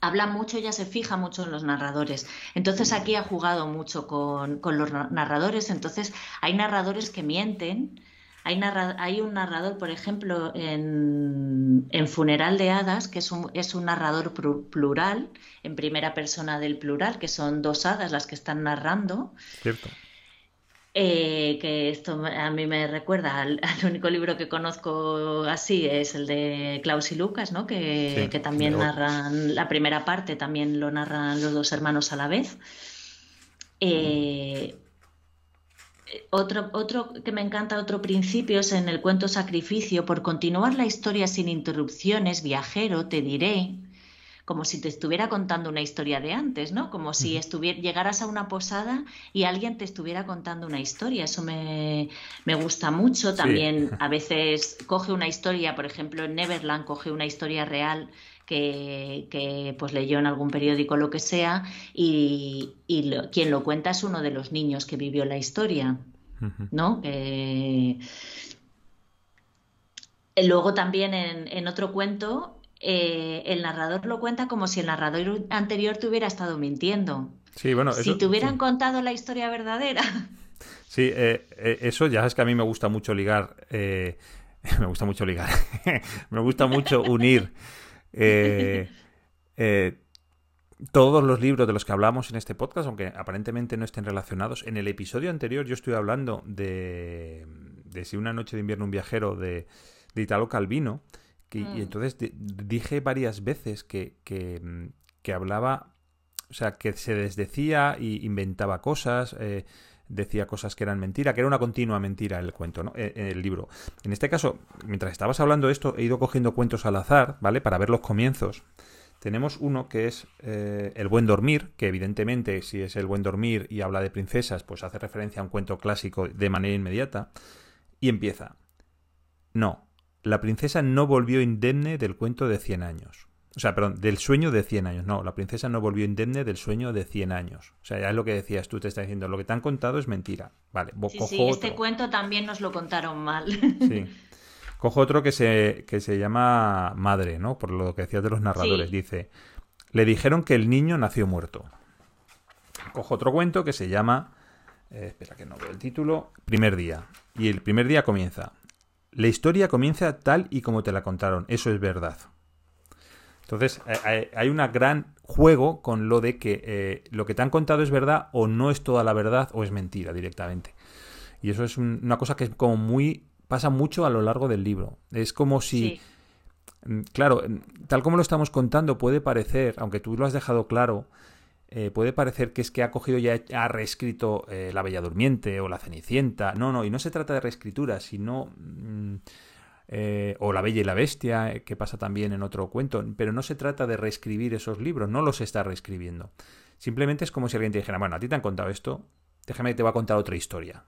habla mucho, ya se fija mucho en los narradores. Entonces aquí ha jugado mucho con, con los narradores. Entonces hay narradores que mienten, hay, un narrador, por ejemplo, en, Funeral de Hadas, que es un, es un narrador plural, en primera persona del plural, que son dos hadas las que están narrando.
Cierto.
Eh, que esto a mí me recuerda al, único libro que conozco así, es el de Klaus y Lucas, ¿no? que, también narran la primera parte, también lo narran los dos hermanos a la vez. Eh, otro, otro que me encanta, otro principio es en el cuento Sacrificio, por continuar la historia sin interrupciones, viajero, te diré, como si te estuviera contando una historia de antes, ¿no? Como si estuviera, llegaras a una posada y alguien te estuviera contando una historia. Eso me, gusta mucho. También a veces coge una historia, por ejemplo, en Neverland coge una historia real que, pues leyó en algún periódico lo que sea y, quien lo cuenta es uno de los niños que vivió la historia, ¿no? Eh, luego también en, otro cuento eh, el narrador lo cuenta como si el narrador anterior te hubiera estado mintiendo.
Sí, bueno,
si te hubieran contado la historia verdadera.
Sí, eh, eso ya es que a mí me gusta mucho ligar. me gusta mucho ligar. me gusta mucho unir eh, eh, todos los libros de los que hablamos en este podcast, aunque aparentemente no estén relacionados, en el episodio anterior yo estoy hablando de, de Si una noche de invierno un viajero de, de Italo Calvino, y mm. entonces dije varias veces que, que, que, hablaba, o sea, que se desdecía y inventaba cosas. Eh, decía cosas que eran mentira, que era una continua mentira el cuento, ¿no? En el libro. En este caso, mientras estabas hablando de esto, he ido cogiendo cuentos al azar, ¿vale? Para ver los comienzos. Tenemos uno que es eh, El buen dormir, que evidentemente si es El buen dormir y habla de princesas, pues hace referencia a un cuento clásico de manera inmediata. Y empieza. No, la princesa no volvió indemne del cuento de 100 años. O sea, perdón, del sueño de 100 años. No, la princesa no volvió indemne del sueño de 100 años. O sea, ya es lo que decías tú, te estás diciendo, lo que te han contado es mentira. Vale,
sí, sí, este cuento también nos lo contaron mal.
Sí. Cojo otro que se, que se llama Madre, ¿no? Por lo que decías de los narradores. Dice, le dijeron que el niño nació muerto. Cojo otro cuento que se llama, eh, espera que no veo el título, Primer día. Y el primer día comienza. La historia comienza tal y como te la contaron, eso es verdad. Entonces, eh, eh, hay un gran juego con lo de que eh, lo que te han contado es verdad o no es toda la verdad o es mentira directamente. Y eso es una cosa que es como muy... pasa mucho a lo largo del libro. Es como si... Mm, claro, mm, tal como lo estamos contando puede parecer, aunque tú lo has dejado claro, puede parecer que es que ha cogido ya ha reescrito La Bella Durmiente o La Cenicienta. No, no, y no se trata de reescritura, sino... Mm, eh, o La Bella y la Bestia, eh, que pasa también en otro cuento, pero no se trata de reescribir esos libros, no los está reescribiendo. Simplemente es como si alguien te dijera, bueno, a ti te han contado esto, déjame que te va a contar otra historia.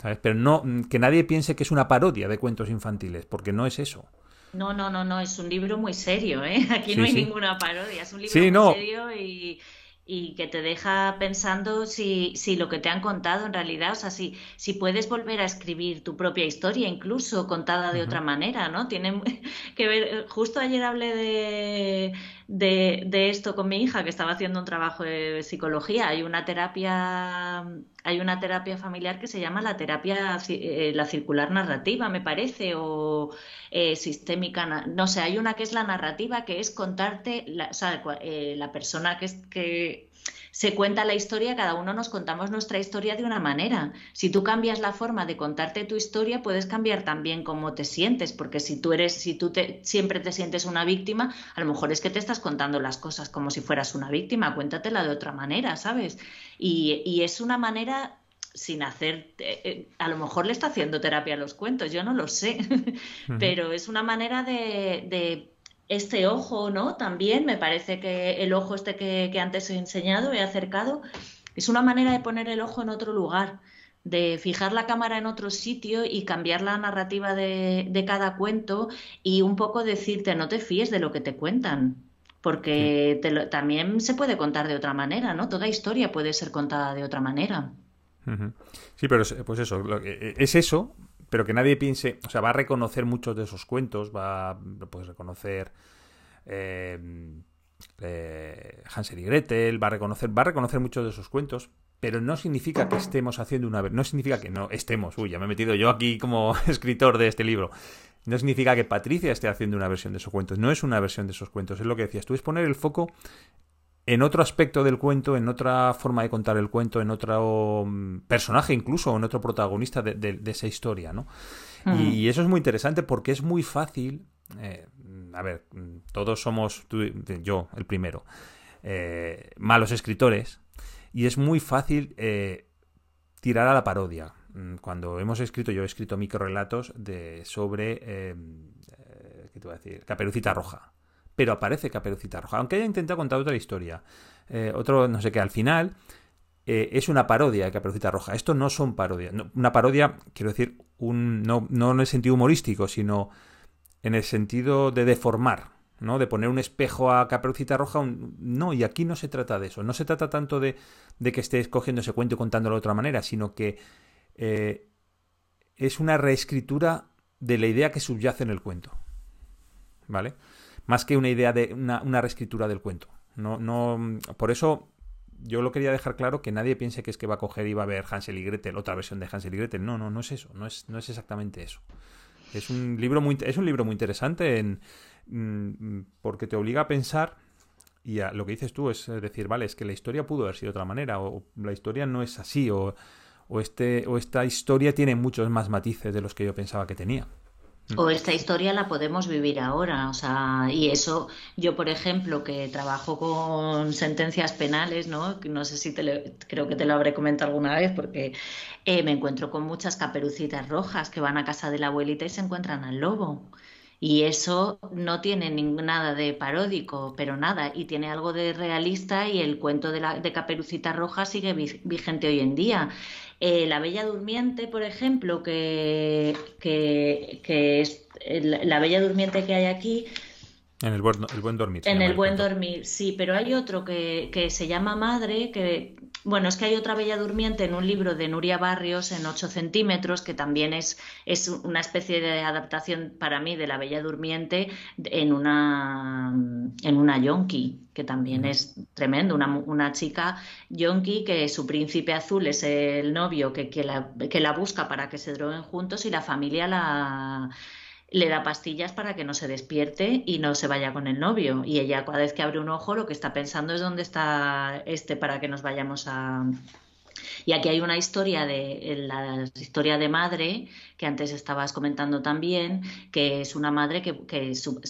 ¿Sabes? Pero no, mm, que nadie piense que es una parodia de cuentos infantiles, porque no es eso.
No, no, no, no, es un libro muy serio, ¿eh? Aquí no hay ninguna parodia, es un libro muy serio y, y que te deja pensando si, si, lo que te han contado en realidad, o sea, si, si puedes volver a escribir tu propia historia, incluso contada de otra manera, ¿no? Tiene que ver, justo ayer hablé de, de, esto con mi hija, que estaba haciendo un trabajo de psicología. Hay una terapia, hay una terapia familiar que se llama la terapia, eh, la circular narrativa, me parece, o eh, sistémica, no sé, hay una que es la narrativa, que es contarte, la, eh, la persona que, que se cuenta la historia, cada uno nos contamos nuestra historia de una manera. Si tú cambias la forma de contarte tu historia, puedes cambiar también cómo te sientes, porque si tú eres, si tú te, siempre te sientes una víctima, a lo mejor es que te estás contando las cosas como si fueras una víctima, cuéntatela de otra manera, ¿sabes? Y, es una manera sin hacer, eh, eh, a lo mejor le está haciendo terapia a los cuentos, yo no lo sé, pero es una manera de este ojo, ¿no? También me parece que el ojo este que, antes he enseñado, he acercado, es una manera de poner el ojo en otro lugar, de fijar la cámara en otro sitio y cambiar la narrativa de, cada cuento y un poco decirte, no te fíes de lo que te cuentan, porque también se puede contar de otra manera, ¿no? Toda historia puede ser contada de otra manera.
Sí, pero pues eso, e, es eso, pero que nadie piense, o sea, va a reconocer muchos de esos cuentos, va a pues, reconocer eh, eh, Hansel y Gretel, va a reconocer, va a reconocer muchos de esos cuentos, pero no significa que estemos haciendo una no significa que no estemos, uy, ya me he metido yo aquí como escritor de este libro. No significa que Patricia esté haciendo una versión de esos cuentos, no es una versión de esos cuentos, es lo que decías, tú es poner el foco en otro aspecto del cuento, en otra forma de contar el cuento, en otro mm, personaje incluso, en otro protagonista de, esa historia, ¿no? y, eso es muy interesante porque es muy fácil, eh, a ver, todos somos, yo el primero, eh, malos escritores, y es muy fácil eh, tirar a la parodia. Mm, cuando hemos escrito, yo he escrito microrelatos de, sobre, ¿qué te voy a decir? Caperucita Roja pero aparece Caperucita Roja, aunque haya intentado contar otra historia. Eh, otro, no sé qué, al final eh, es una parodia de Caperucita Roja. Esto no son parodias. una parodia, quiero decir, un, no, no en el sentido humorístico, sino en el sentido de deformar, ¿no? De poner un espejo a Caperucita Roja. No, y aquí no se trata de eso. No se trata tanto de, de que estés cogiendo ese cuento y contándolo de otra manera, sino que eh, es una reescritura de la idea que subyace en el cuento. ¿Vale? Más que una idea de una, una reescritura del cuento. No, no, por eso yo lo quería dejar claro que nadie piense que es que va a coger y va a ver Hansel y Gretel, otra versión de Hansel y Gretel. No, no, no es eso, no es, no es exactamente eso. Es un libro muy, es un libro muy interesante en, mm, porque te obliga a pensar y lo que dices tú es decir, vale, es que la historia pudo haber sido de otra manera, o la historia no es así, o, o, este, o esta historia tiene muchos más matices de los que yo pensaba que tenía.
O esta historia la podemos vivir ahora, o sea, y eso, yo por ejemplo, que trabajo con sentencias penales, ¿no? No sé si te creo que te lo habré comentado alguna vez, porque eh, me encuentro con muchas caperucitas rojas que van a casa de la abuelita y se encuentran al lobo. Y eso no tiene nada de paródico, pero nada, y tiene algo de realista y el cuento de, la, de Caperucita Roja sigue vigente hoy en día. Eh, la Bella Durmiente, por ejemplo, que, que, es la Bella Durmiente que hay aquí.
En el buen, el buen dormir.
En el buen dormir, sí, pero hay otro que, que se llama Madre, que bueno, es que hay otra Bella Durmiente en un libro de Nuria Barrios en 8 centímetros, que también es, es una especie de adaptación para mí de la Bella Durmiente en una, en una yonki, que también es tremendo, una, una chica yonki que su príncipe azul es el novio que, que, la, que la busca para que se droguen juntos y la familia la le da pastillas para que no se despierte y no se vaya con el novio. Y ella cada vez que abre un ojo lo que está pensando es dónde está este para que nos vayamos a... Y aquí hay una historia de la historia de madre que antes estabas comentando también, que es una madre que, su,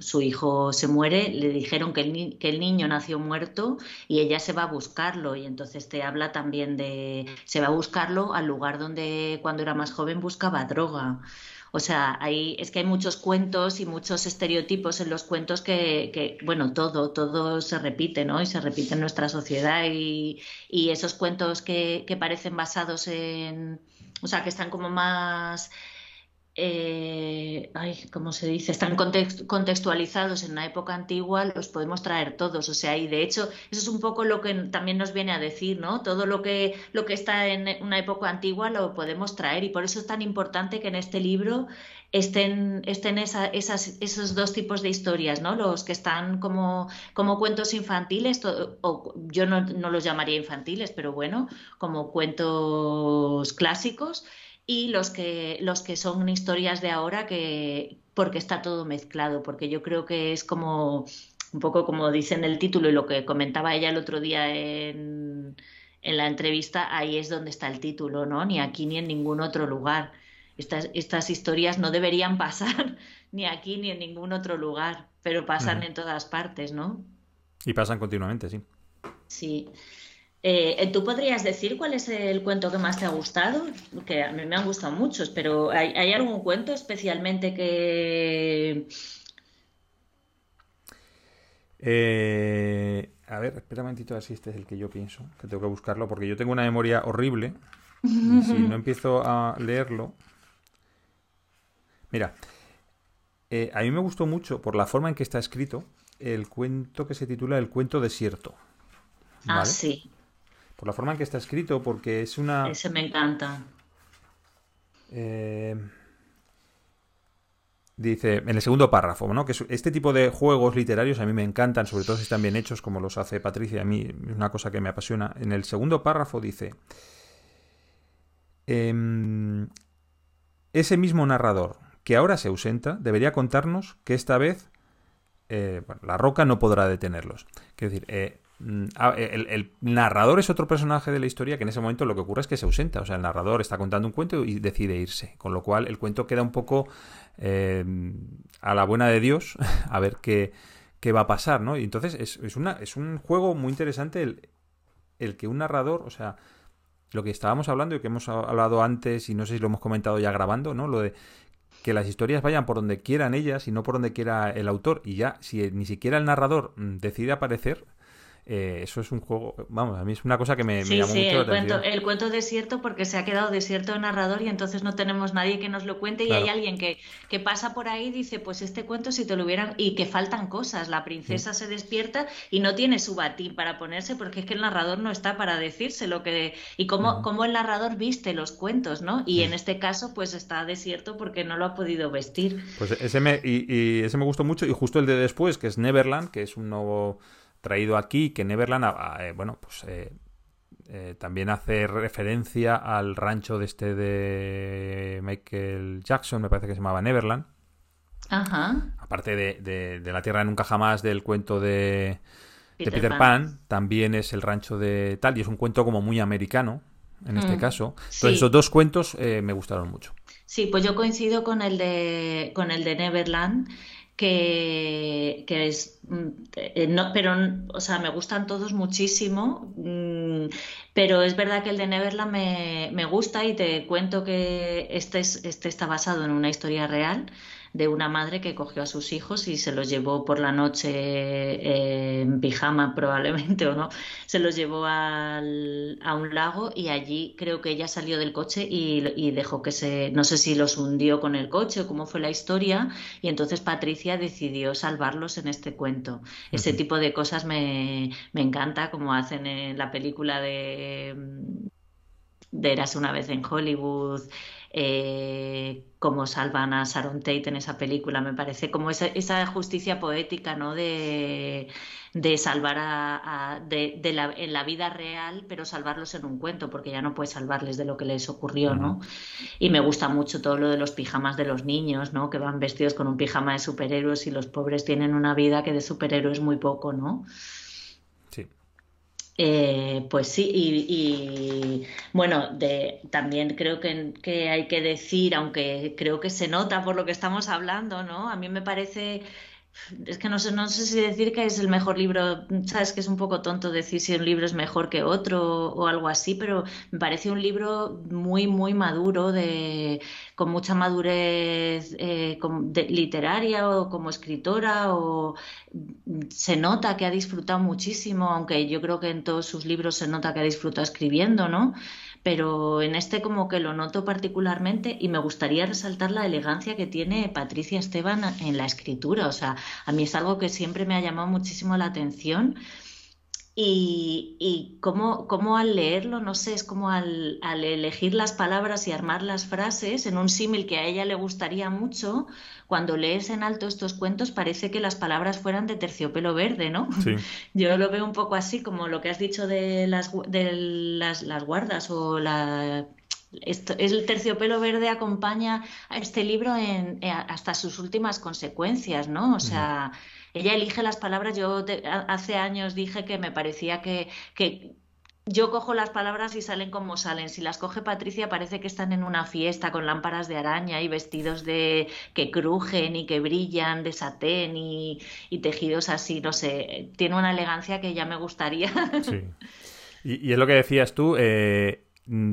su, hijo se muere, le dijeron que el, que el niño nació muerto y ella se va a buscarlo y entonces te habla también de se va a buscarlo al lugar donde cuando era más joven buscaba droga. O sea, hay, es que hay muchos cuentos y muchos estereotipos en los cuentos que, bueno, todo, todo se repite, ¿no? Y se repite en nuestra sociedad y, y esos cuentos que, que parecen basados en, o sea, que están como más eh, ay, ¿cómo se dice? Están contextualizados en una época antigua, los podemos traer todos. O sea, y de hecho, eso es un poco lo que también nos viene a decir, ¿no? Todo lo que, lo que está en una época antigua lo podemos traer. Y por eso es tan importante que en este libro estén, estén esas, esos dos tipos de historias, ¿no? Los que están como, como cuentos infantiles, o yo no, no los llamaría infantiles, pero bueno, como cuentos clásicos y los que, los que son historias de ahora que porque está todo mezclado, porque yo creo que es como un poco como dice en el título y lo que comentaba ella el otro día en, en la entrevista, ahí es donde está el título, ¿no? Ni aquí ni en ningún otro lugar. Estas, estas historias no deberían pasar ni aquí ni en ningún otro lugar, pero pasan en todas partes, ¿no?
Y pasan continuamente, sí.
Sí. Eh, ¿Tú podrías decir cuál es el cuento que más te ha gustado? Que a mí me han gustado muchos, pero ¿hay, algún cuento especialmente que...
Eh, a ver, espera un momentito a ver si este es el que yo pienso, que tengo que buscarlo, porque yo tengo una memoria horrible. si no empiezo a leerlo... Mira, eh, a mí me gustó mucho, por la forma en que está escrito, el cuento que se titula El cuento desierto.
Ah, sí
por la forma en que está escrito, porque es una...
Ese me encanta.
Eh, dice, en el segundo párrafo, ¿no? Que este tipo de juegos literarios a mí me encantan, sobre todo si están bien hechos, como los hace Patricia, a mí es una cosa que me apasiona. En el segundo párrafo dice, em, ese mismo narrador que ahora se ausenta debería contarnos que esta vez eh, la roca no podrá detenerlos. Quiero decir, eh, Mm, el, narrador es otro personaje de la historia que en ese momento lo que ocurre es que se ausenta. O sea, el narrador está contando un cuento y decide irse. Con lo cual el cuento queda un poco eh, a la buena de Dios a ver qué, qué, va a pasar, ¿no? Y entonces es, es, una, es un juego muy interesante el, el, que un narrador, o sea, lo que estábamos hablando y que hemos hablado antes y no sé si lo hemos comentado ya grabando, ¿no? Lo de que las historias vayan por donde quieran ellas y no por donde quiera el autor. Y ya, si ni siquiera el narrador mm, decide aparecer, eh, eso es un juego, vamos, a mí es una cosa que me, llamó
sí,
mucho
el cuento, el cuento desierto porque se ha quedado desierto el narrador y entonces no tenemos nadie que nos lo cuente y hay alguien que, que, pasa por ahí y dice, pues este cuento si te lo hubieran... y que faltan cosas, la princesa se despierta y no tiene su batín para ponerse porque es que el narrador no está para decirse lo que... y cómo, cómo el narrador viste los cuentos, ¿no? Y en este caso pues está desierto porque no lo ha podido vestir.
Pues ese me, y, y ese me gustó mucho y justo el de después, que es Neverland, que es un nuevo traído aquí, que Neverland, eh, bueno, pues eh, eh, también hace referencia al rancho de este de Michael Jackson, me parece que se llamaba Neverland.
Ajá.
Aparte de, La Tierra de Nunca Jamás del cuento de Peter, Pan. también es el rancho de tal, y es un cuento como muy americano, en este mm. caso. Entonces, esos dos cuentos me gustaron mucho.
Sí, pues yo coincido con el de, con el de Neverland que, es, mm, eh, no, pero, o sea, me gustan todos muchísimo, mm, pero es verdad que el de Neverland me, me gusta y te cuento que este, es, este está basado en una historia real de una madre que cogió a sus hijos y se los llevó por la noche eh, en pijama probablemente o no, se los llevó al, a un lago y allí creo que ella salió del coche y, dejó que se, no sé si los hundió con el coche o cómo fue la historia y entonces Patricia decidió salvarlos en este cuento. Ese tipo de cosas me, me encanta como hacen en la película de de Eras una vez en Hollywood, eh, como salvan a Sharon Tate en esa película. Me parece como esa, esa justicia poética, ¿no? De, de salvar a, de, la, en la vida real, pero salvarlos en un cuento, porque ya no puedes salvarles de lo que les ocurrió, ¿no? Y me gusta mucho todo lo de los pijamas de los niños, ¿no? Que van vestidos con un pijama de superhéroes y los pobres tienen una vida que de superhéroes muy poco, ¿no? Eh, pues sí, y, bueno, de, también creo que, que, hay que decir, aunque creo que se nota por lo que estamos hablando, ¿no? A mí me parece es que no sé, no sé si decir que es el mejor libro, sabes que es un poco tonto decir si un libro es mejor que otro o algo así, pero me parece un libro muy, muy maduro, de, con mucha madurez eh, literaria o como escritora, o se nota que ha disfrutado muchísimo, aunque yo creo que en todos sus libros se nota que ha disfrutado escribiendo, ¿no? Pero en este como que lo noto particularmente y me gustaría resaltar la elegancia que tiene Patricia Esteban en la escritura. O sea, a mí es algo que siempre me ha llamado muchísimo la atención y, y cómo, al leerlo, no sé, es como al, elegir las palabras y armar las frases en un símil que a ella le gustaría mucho, cuando lees en alto estos cuentos parece que las palabras fueran de terciopelo verde, ¿no? Yo lo veo un poco así, como lo que has dicho de las, de las, las guardas o la el terciopelo verde acompaña a este libro en, eh, hasta sus últimas consecuencias, ¿no? O sea, ella elige las palabras. Yo hace años dije que me parecía que, que yo cojo las palabras y salen como salen. Si las coge Patricia parece que están en una fiesta con lámparas de araña y vestidos de que crujen y que brillan de satén y, tejidos así, no sé. Tiene una elegancia que ya me gustaría.
Sí. Y, es lo que decías tú, eh, mm,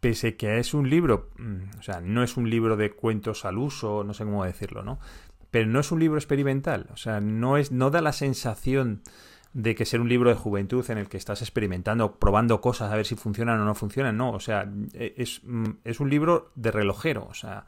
pese que es un libro, mm, o sea, no es un libro de cuentos al uso, no sé cómo decirlo, ¿no? Pero no es un libro experimental, o sea, no, es, no da la sensación de que ser un libro de juventud en el que estás experimentando, probando cosas a ver si funcionan o no funcionan, no, o sea, es, es un libro de relojero, o sea,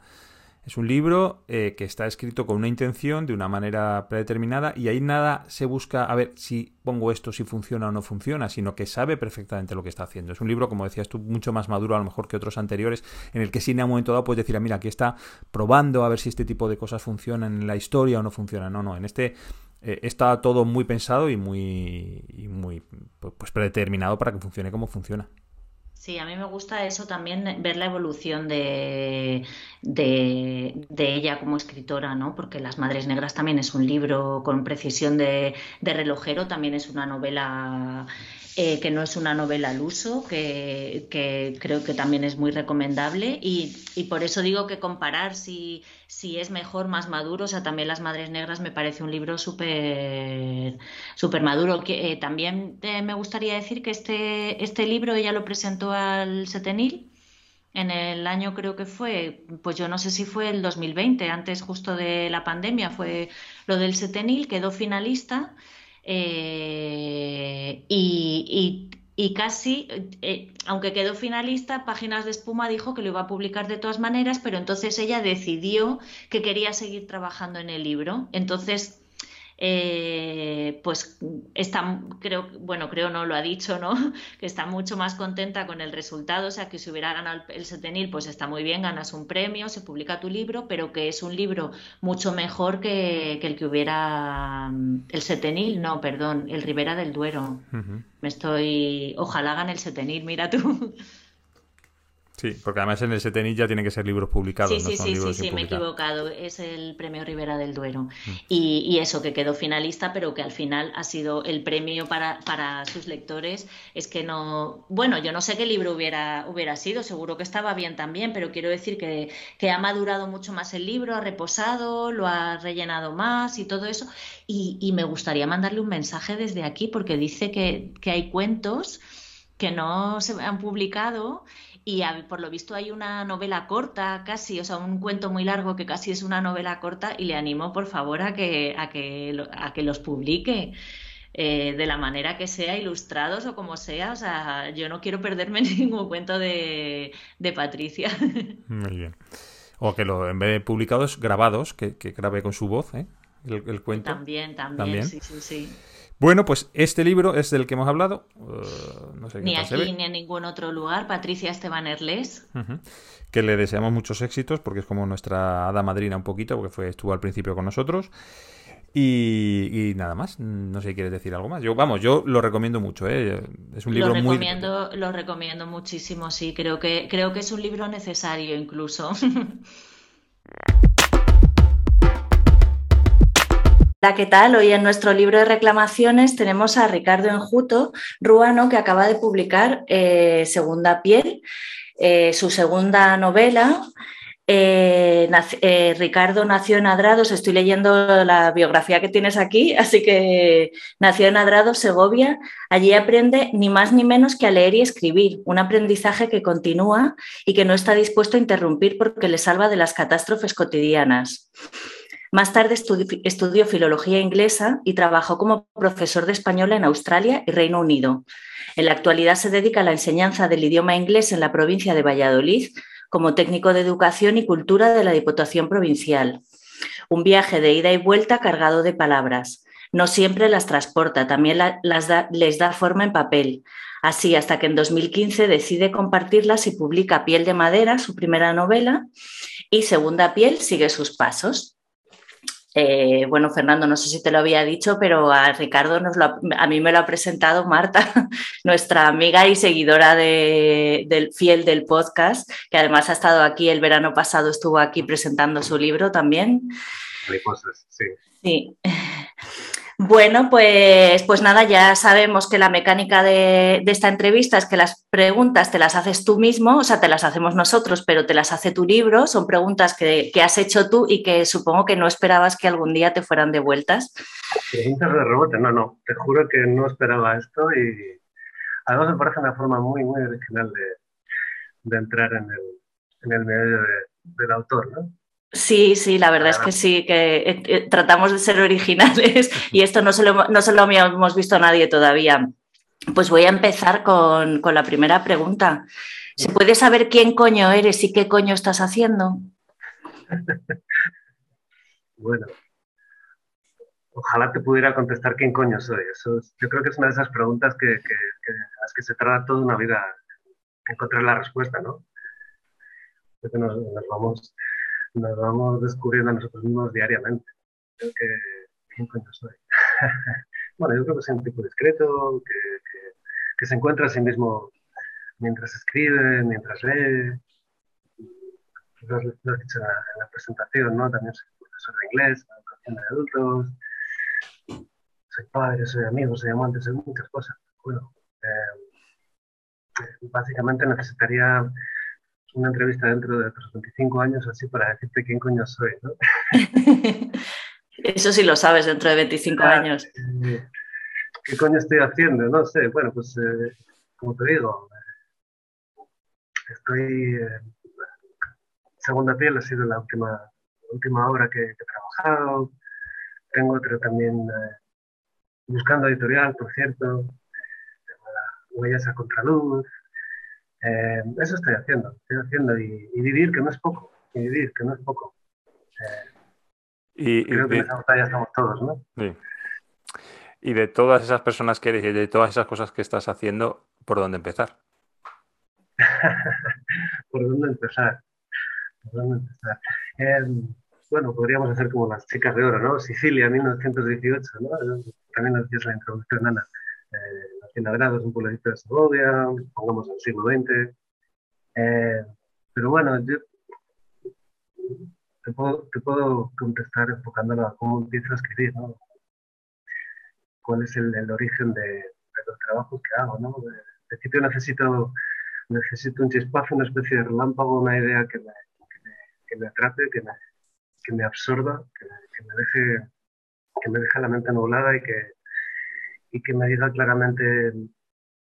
es un libro eh, que está escrito con una intención, de una manera predeterminada, y ahí nada se busca a ver si pongo esto, si funciona o no funciona, sino que sabe perfectamente lo que está haciendo. Es un libro, como decías tú, mucho más maduro a lo mejor que otros anteriores, en el que sí en un momento dado puedes decir, ah, mira, aquí está probando a ver si este tipo de cosas funcionan en la historia o no funcionan. No, no, en este eh, está todo muy pensado y muy, y muy pues predeterminado para que funcione como funciona.
Sí, a mí me gusta eso también, ver la evolución de, de, ella como escritora, ¿no? Porque Las Madres Negras también es un libro con precisión de, relojero, también es una novela eh, que no es una novela al uso, que, creo que también es muy recomendable y, por eso digo que comparar si, si, es mejor, más maduro, o sea, también Las Madres Negras me parece un libro súper super maduro. Que, eh, también me gustaría decir que este, este libro ella lo presentó al Setenil en el año creo que fue, pues yo no sé si fue el 2020, antes justo de la pandemia, fue lo del Setenil, quedó finalista eh, y, casi, eh, aunque quedó finalista, Páginas de Espuma dijo que lo iba a publicar de todas maneras, pero entonces ella decidió que quería seguir trabajando en el libro. Entonces eh, pues está, creo, bueno, creo no lo ha dicho, ¿no? Que está mucho más contenta con el resultado, o sea, que si hubiera ganado el Setenil, pues está muy bien, ganas un premio, se publica tu libro, pero que es un libro mucho mejor que, el que hubiera el Setenil, no, perdón, el Ribera del Duero. Me estoy, ojalá gane el Setenil, mira tú.
Sí, porque además en el Setenil ya tienen que ser libros publicados.
Sí, sí, sí, sí, sí, me he equivocado. Es el premio Rivera del Duero. Mm. Y, eso, que quedó finalista, pero que al final ha sido el premio para, para sus lectores. Es que no. Bueno, yo no sé qué libro hubiera, hubiera sido, seguro que estaba bien también, pero quiero decir que, que ha madurado mucho más el libro, ha reposado, lo ha rellenado más y todo eso. Y, y me gustaría mandarle un mensaje desde aquí, porque dice que, que hay cuentos que no se han publicado y por lo visto hay una novela corta casi, o sea, un cuento muy largo que casi es una novela corta y le animo por favor a que, a que, a que los publique. Eh, de la manera que sea, ilustrados o como sea. O sea, yo no quiero perderme ningún cuento de, de Patricia.
Muy bien. O que lo, en vez de publicados, grabados, que, que grabe con su voz, ¿eh? El, cuento.
También, también, ¿También? sí, sí, sí.
Bueno, pues este libro es del que hemos hablado. Uh,
ni aquí ni en ningún otro lugar. Patricia Esteban Erles.
Que le deseamos muchos éxitos porque es como nuestra hada madrina un poquito, porque fue, estuvo al principio con nosotros. Y, nada más, no sé si quieres decir algo más. Yo, vamos, yo lo recomiendo mucho, ¿eh? Es un libro
lo recomiendo, Lo recomiendo muchísimo, sí. Creo que, creo que es un libro necesario incluso. ¿qué tal? Hoy en nuestro libro de reclamaciones tenemos a Ricardo Enjuto Ruano, que acaba de publicar eh, Segunda Piel, eh, su segunda novela. Eh, Ricardo nació en Adrados, estoy leyendo la biografía que tienes aquí, así que nació en Adrados, Segovia. Allí aprende ni más ni menos que a leer y escribir, un aprendizaje que continúa y que no está dispuesto a interrumpir porque le salva de las catástrofes cotidianas. Más tarde estudió filología inglesa y trabajó como profesor de español en Australia y Reino Unido. En la actualidad se dedica a la enseñanza del idioma inglés en la provincia de Valladolid como técnico de educación y cultura de la Diputación Provincial. Un viaje de ida y vuelta cargado de palabras. No siempre las transporta, también las les da forma en papel. Así hasta que en 2015 decide compartirlas y publica Piel de Madera, su primera novela, y Segunda Piel sigue sus pasos. Eh, bueno, Fernando, no sé si te lo había dicho, pero a Ricardo nos a mí me lo ha presentado Marta, nuestra amiga y seguidora del fiel del podcast, que además ha estado aquí el verano pasado, estuvo aquí presentando su libro también.
sí.
Sí. Bueno, pues, pues nada, ya sabemos que la mecánica de, esta entrevista es que las preguntas te las haces tú mismo, o sea, te las hacemos nosotros, pero te las hace tu libro, son preguntas que, has hecho tú y que supongo que no esperabas que algún día te fueran devueltas.
Preguntas de rebote, no, no, te juro que no esperaba esto y además me parece una forma muy, muy original de, entrar en el, medio del autor, ¿no?
Sí, sí, la verdad es que sí, que eh, eh, tratamos de ser originales y esto no se lo, no se lo hemos visto a nadie todavía. Pues voy a empezar con, la primera pregunta. ¿Se puede saber quién coño eres y qué coño estás haciendo?
bueno, ojalá te pudiera contestar quién coño soy. Eso yo creo que es una de esas preguntas que, que, las que se trata toda una vida encontrar la respuesta, ¿no? nos vamos nos vamos descubriendo a nosotros mismos diariamente. Creo que, ¿quién coño soy? bueno, yo creo que soy un tipo discreto, que, que, se encuentra a sí mismo mientras escribe, mientras lee. Lo, lo has dicho en la, presentación, ¿no? También soy profesor de inglés, educación de adultos. Soy padre, soy amigo, soy amante, soy muchas cosas. Bueno, eh, básicamente necesitaría una entrevista dentro de otros 25 años así para decirte quién coño soy, ¿no?
Eso sí lo sabes dentro de 25 años.
Eh, ¿Qué coño estoy haciendo? No sé, bueno, pues eh, como te digo, estoy... Eh, Segunda piel ha sido la última, última obra que, he trabajado. Tengo otro también buscando editorial, por cierto. Huellas a Contraluz. Eso estoy haciendo, estoy haciendo y, vivir, que no es poco, y vivir, que no es poco. y, creo que en esa batalla estamos todos, ¿no? Sí.
Y de todas esas personas que eres y de todas esas cosas que estás haciendo, ¿por dónde empezar?
¿Por dónde empezar? ¿Por dónde empezar? Em, bueno, podríamos hacer como las chicas de oro, ¿no? Sicilia, 1918, ¿no? También nos decías la introducción, Ana. Eh, la Hacienda Grados, un pueblecito de Segovia, pongamos el siglo XX. Eh, pero bueno, yo te puedo, te puedo contestar enfocándolo a cómo empiezo a escribir, ¿no? cuál es el, origen de, los trabajos que hago. ¿no? De, principio necesito, necesito un chispazo, una especie de relámpago, una idea que me, que me, atrape, que me, que me absorba, que me, deje, que me deje la mente nublada y que, y que me diga claramente,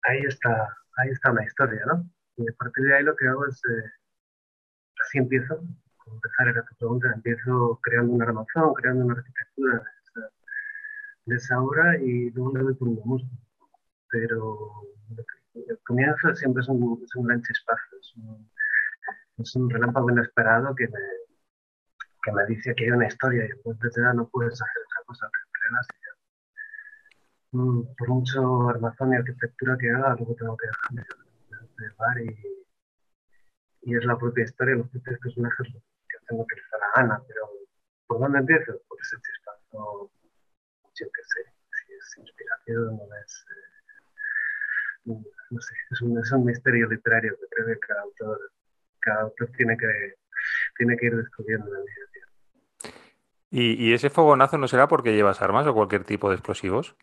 ahí está, ahí está una historia. ¿no? Y a partir de ahí lo que hago es, eh, así empiezo, como empezar era tu pregunta, empiezo creando una armazón, creando una arquitectura de esa obra y luego le doy por gusto. Pero el comienzo siempre es un, es un gran chispazo, es un, es un, relámpago inesperado que me, que me dice que hay una historia y después de ya no puedes hacer otra cosa que por mucho armazón y arquitectura que haga, luego tengo que dejarme llevar y, y es la propia historia, los propios personajes que tengo que les a gana, pero ¿por dónde empiezo? Por ese chispazo yo qué sé, si es inspiración o es, eh, no sé, es un, es un, misterio literario que creo que cada autor, cada autor tiene, que, tiene que ir descubriendo en el.
¿Y, ¿Y, ese fogonazo no será porque llevas armas o cualquier tipo de explosivos?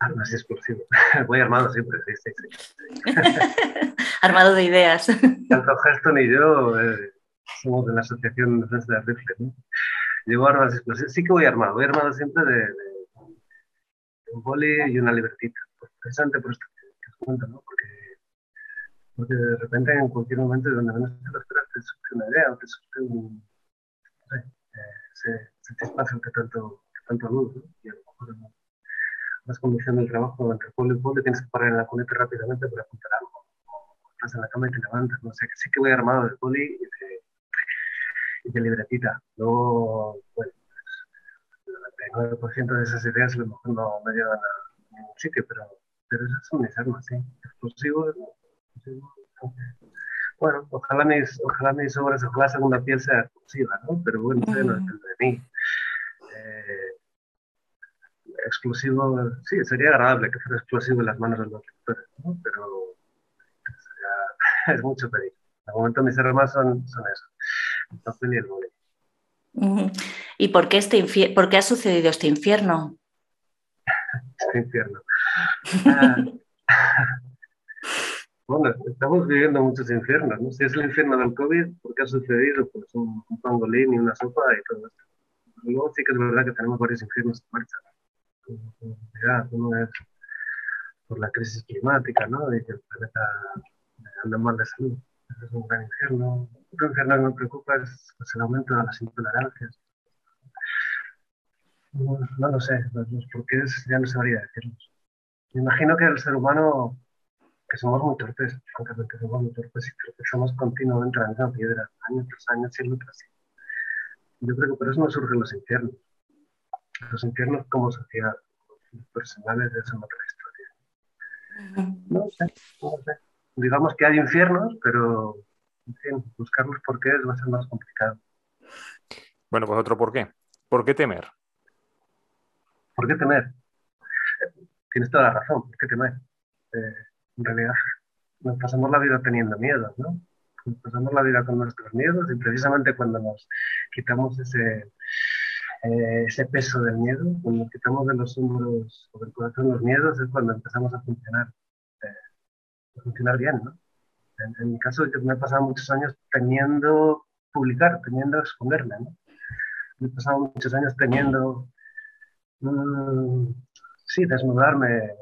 Armas y explosivos. Voy armado siempre, sí, sí, sí.
armado de ideas.
Tanto Heston y yo eh, somos de la Asociación de Defensa de Rifles, ¿no? Llevo armas y explosivos. Sí que voy armado, voy armado siempre de un boli y una libertita. Pues precisamente por esto que, os cuento, ¿no? Porque, porque de repente en cualquier momento donde menos te lo esperas te surge una idea o te surge un, no sé, eh, ese, ese espacio que tanto, que tanto luz, ¿no? Y a lo mejor ¿no? Vas conduciendo el trabajo entre pueblo y pueblo tienes que parar en la cuneta rápidamente para apuntar algo. Estás en la cama y te levantas, no sé, sí que voy armado de poli y de, y de libretita. Luego, bueno, el 99% de esas ideas a lo mejor no, no llegan a ningún sitio, pero, pero esas son mis armas, sí. Explosivos, bueno, ojalá mis, ojalá mis obras, ojalá segunda piel sea explosiva, ¿no? Pero bueno, eso no depende de mí. Eh, explosivo, sí, sería agradable que fuera explosivo en las manos de los lectores, ¿no? Pero sería, es mucho pedir. De momento mis armas son, son eso, el papel y el móvil.
¿Y por qué, este por qué ha sucedido este infierno?
Este infierno. Ah, bueno, estamos viviendo muchos infiernos. ¿no? Si es el infierno del COVID, ¿por qué ha sucedido? Pues un, pangolín y una sopa y todo esto. Luego sí que es verdad que tenemos varios infiernos en marcha. Uno es por la crisis climática, ¿no? Y que el planeta anda mal de salud es un gran infierno. Otro infierno que me preocupa es pues, el aumento de las intolerancias. No, lo sé, los, los ya no sabría decirlos. Me imagino que el ser humano, que somos muy torpes, francamente somos muy torpes y tropezamos continuamente la misma piedra, año tras año, siglo tras siglo. Yo creo que por eso no surgen los infiernos. Los infiernos como sociedad, los personales de esa otra historia. No sé, no sé digamos que hay infiernos, pero en fin, buscarlos por qué va a ser más complicado.
Bueno, pues otro por qué. ¿Por qué temer?
¿Por qué temer? Tienes toda la razón, ¿por qué temer? Eh, en realidad, nos pasamos la vida teniendo miedo, ¿no? Nos pasamos la vida con nuestros miedos y precisamente cuando nos quitamos ese, eh, ese peso del miedo, cuando quitamos de los hombros o del corazón los miedos, es cuando empezamos a funcionar funcionar bien, ¿no? En, mi caso, yo me he pasado muchos años teniendo publicar, teniendo exponerme, ¿no? Me he pasado muchos años teniendo, mm, sí, desnudarme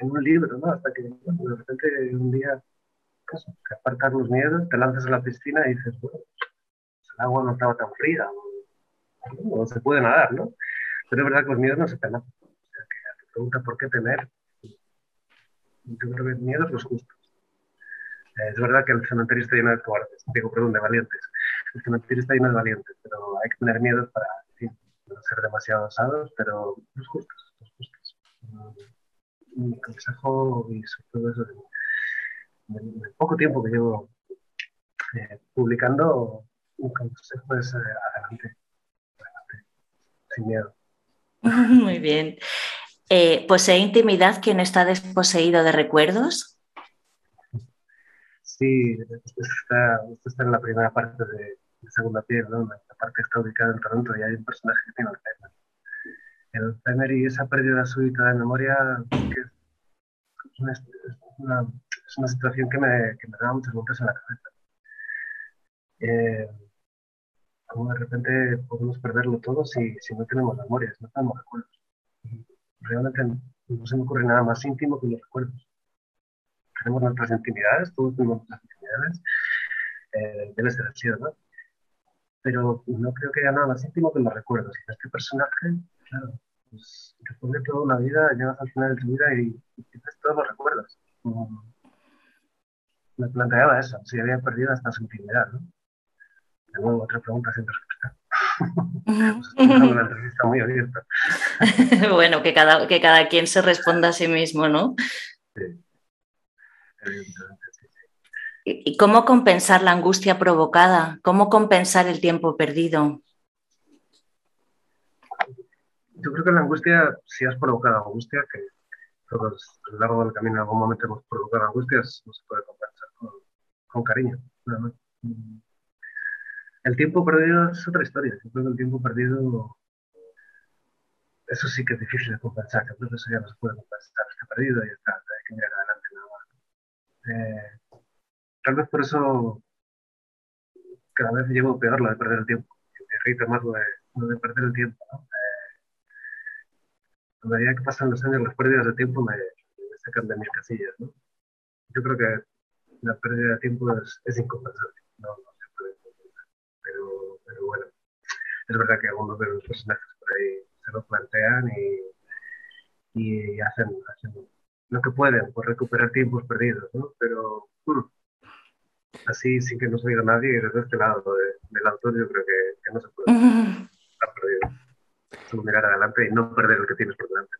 en, un libro, ¿no? Hasta que de repente un día que apartas los miedos, te lanzas a la piscina y dices, bueno, pues el agua no estaba tan fría, o, se puede nadar, ¿no? Pero es verdad que los miedos no se temen. O sea, que te pregunta por qué temer, yo miedos los justos. Eh, es verdad que el cementerio está lleno de cobardes, digo, perdón, de valientes. El cementerio está lleno de valientes, pero hay que tener miedo para no ser demasiado osados, pero los justos, los justos. Mi consejo y sobre todo eso de, poco tiempo que llevo eh, publicando, un consejo es adelante, miedo.
Muy bien. Eh, ¿Posee intimidad quien está desposeído de recuerdos?
Sí, esto está, está en la primera parte de, Segunda Piel, ¿no? la parte está ubicada en Toronto y hay un personaje que tiene Alzheimer. El Alzheimer y esa pérdida súbita de memoria es, una, es, una, situación que me, que me da muchas vueltas en la cabeza. Eh, de repente podemos perderlo todo si, si no tenemos memorias, no tenemos recuerdos. realmente no se me ocurre nada más íntimo que los recuerdos. Tenemos nuestras intimidades, todos tenemos nuestras intimidades. Eh, debe ser así, ¿verdad? pero no creo que haya nada más íntimo que los recuerdos. Y este personaje, claro, pues después de toda una vida, llegas al final de tu vida y, tienes todos los recuerdos. me planteaba eso, si había perdido hasta su intimidad, ¿no? Nuevo, otra pregunta sin respuesta. una entrevista muy abierta.
bueno, que cada, que cada quien se responda a sí mismo, ¿no? Sí. Evidentemente. ¿Y cómo compensar la angustia provocada? ¿Cómo compensar el tiempo perdido?
Yo creo que la angustia, si has provocado angustia, que todos a lo largo del camino en algún momento hemos provocado angustias, no se puede compensar con, cariño. El tiempo perdido es otra historia. Yo creo que el tiempo perdido, eso sí que es difícil de compensar. Yo creo eso ya no se puede compensar. Está perdido y está, hay que mirar adelante nada más. Eh, tal vez por eso cada vez llevo peor lo de perder el tiempo. Me irrita más lo de, perder el tiempo. ¿no? a medida que pasan los años, las pérdidas de tiempo me, sacan de mis casillas. ¿no? Yo creo que la pérdida de tiempo es, incompensable. No, no. Pero, bueno, es verdad que algunos de los personajes por ahí se lo plantean y, y hacen, hacen lo que pueden por recuperar tiempos perdidos, ¿no? Pero hmm, así sin que no se oiga nadie y desde este lado del autor yo creo que, no se puede estar perdido. Solo mirar adelante y no perder el que tienes por delante.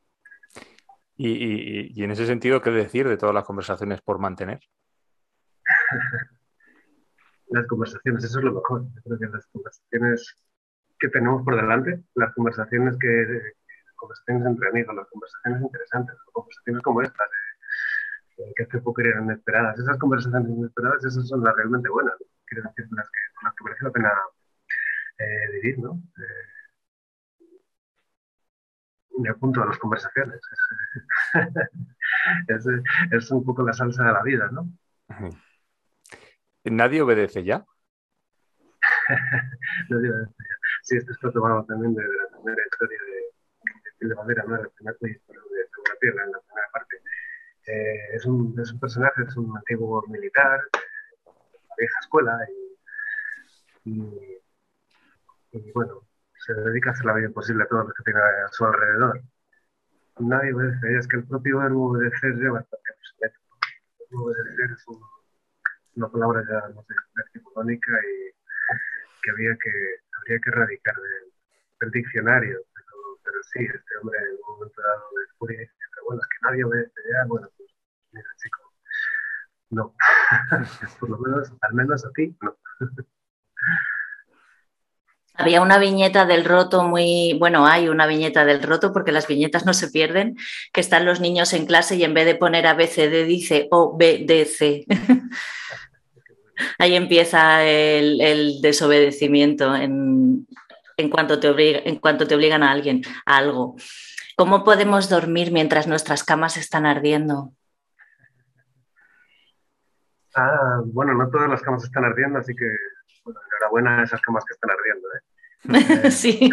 Y, y, en ese sentido, ¿qué decir de todas las conversaciones por mantener?
las conversaciones, eso es lo mejor. Yo creo que las conversaciones que tenemos por delante, las conversaciones que, conversaciones entre amigos, las conversaciones interesantes, las conversaciones como estas, que hace poco eran inesperadas. Esas conversaciones inesperadas, esas son las realmente buenas, quiero decir, las que, con las que merece la pena eh, vivir, ¿no? Eh, me apunto a las conversaciones. es, es, un poco la salsa de la vida, ¿no?
¿Nadie obedece ya?
Nadie obedece ya. Sí, esto está tomado también de, la primera historia de, de, de Madera, ¿no? De en la primera parte eh, es, un, es, un, personaje, es un antiguo militar, la vieja escuela, y, y, bueno, se dedica a hacer la vida imposible a todos los que tiene a su alrededor. Nadie obedece, es que el propio verbo obedecer lleva bastante obedecer es una palabra ya, no sé, decimonónica y que había que, habría que erradicar del, diccionario. Pero, sí, este hombre en un momento dado descubre pero bueno, es que nadie obedece ya, bueno, mira, chico, no. Por lo menos, al menos a ti, no.
Había una viñeta del roto muy, bueno, hay una viñeta del roto porque las viñetas no se pierden, que están los niños en clase y en vez de poner ABCD dice OBDC. Ahí empieza el, desobedecimiento en, cuanto te en cuanto te obligan a alguien a algo. ¿Cómo podemos dormir mientras nuestras camas están ardiendo?
Ah, bueno, no todas las camas están ardiendo, así que bueno, enhorabuena a esas camas que están ardiendo. ¿eh?
sí.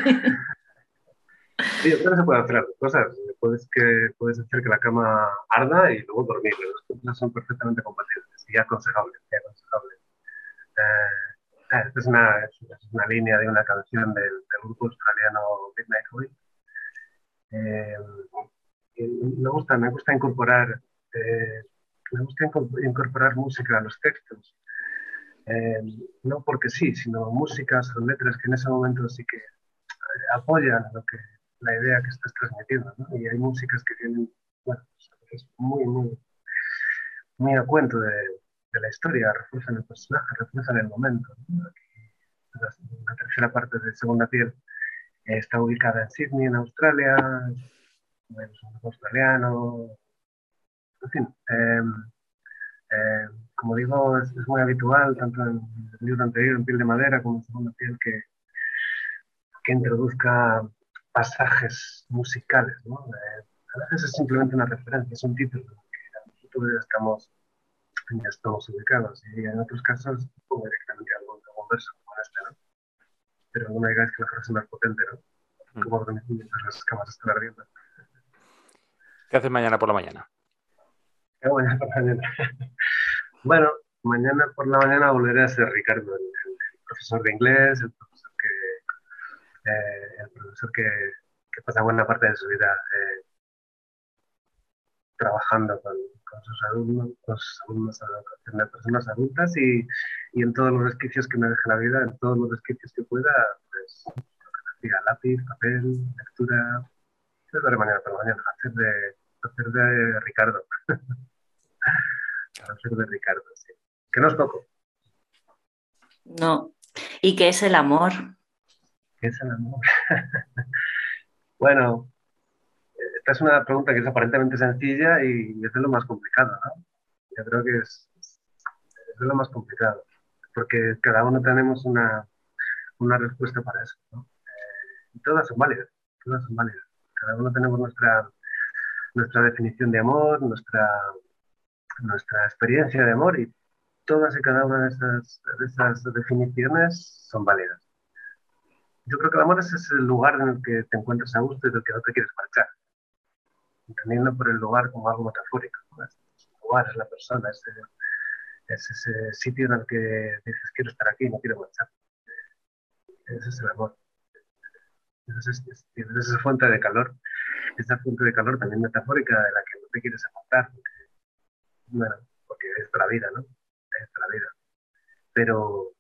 Sí, pero se pueden hacer cosas. Puedes, que, puedes hacer que la cama arda y luego dormir. Las cosas son perfectamente compatibles. y aconsejable. Y aconsejable. Eh, esta es una, es una, línea de una canción del, del grupo australiano Midnight Oil. Eh, me gusta, me gusta incorporar, eh, me gusta incorporar música a los textos. Eh, no porque sí, sino músicas o letras que en ese momento sí que apoyan lo que, la idea que estás transmitiendo. Y hay músicas que tienen, bueno, pues, muy, muy, muy a cuento de, de, la historia, refuerzan el personaje, refuerzan el momento. la, tercera parte de Segunda Piel está ubicada en Sydney, en Australia, es un en fin. Em, em, como digo, es, muy habitual, tanto en el libro anterior, en Piel de Madera, como en Segunda Piel, que, que introduzca pasajes musicales. ¿no? Eh, a veces es simplemente una referencia, es un título que nosotros estamos, ya estamos ubicados. Y en otros casos pongo directamente algún, algún verso como este, ¿no? Pero no me digáis que la frase es más potente, ¿no? Mm. Como mientras las camas están ardiendo.
¿Qué haces mañana por la mañana?
¿Qué hago mañana por la mañana? bueno, mañana por la mañana volveré a ser Ricardo, el, profesor de inglés, el profesor eh, el profesor que, que, pasa buena parte de su vida eh, trabajando con, sus alumnos, con sus de personas adultas y, en todos los resquicios que me deje la vida, en todos los resquicios que pueda, pues que decía, lápiz, papel, lectura, lo mañana por mañana, hacer de, hacer de Ricardo. hacer de Ricardo, sí. Que no es poco.
No. ¿Y qué es el amor?
¿Qué es el amor? bueno, esta es una pregunta que es aparentemente sencilla y es lo más complicado, ¿no? Yo creo que es, es lo más complicado, porque cada uno tenemos una, una respuesta para eso, ¿no? Eh, y todas son válidas, todas son válidas. Cada uno tenemos nuestra, nuestra definición de amor, nuestra, nuestra experiencia de amor y todas y cada una de esas, de esas definiciones son válidas. Yo creo que el amor es ese lugar en el que te encuentras a gusto y del que no te quieres marchar. Entendiendo por el lugar como algo metafórico. Es el lugar, es la persona, es, es ese sitio en el que dices quiero estar aquí y no quiero marchar. Ese es el amor. Esa es, es, esa fuente de calor esa fuente de calor también metafórica de la que no te quieres apartar, bueno, porque es para la vida, ¿no? Es para la vida. Pero,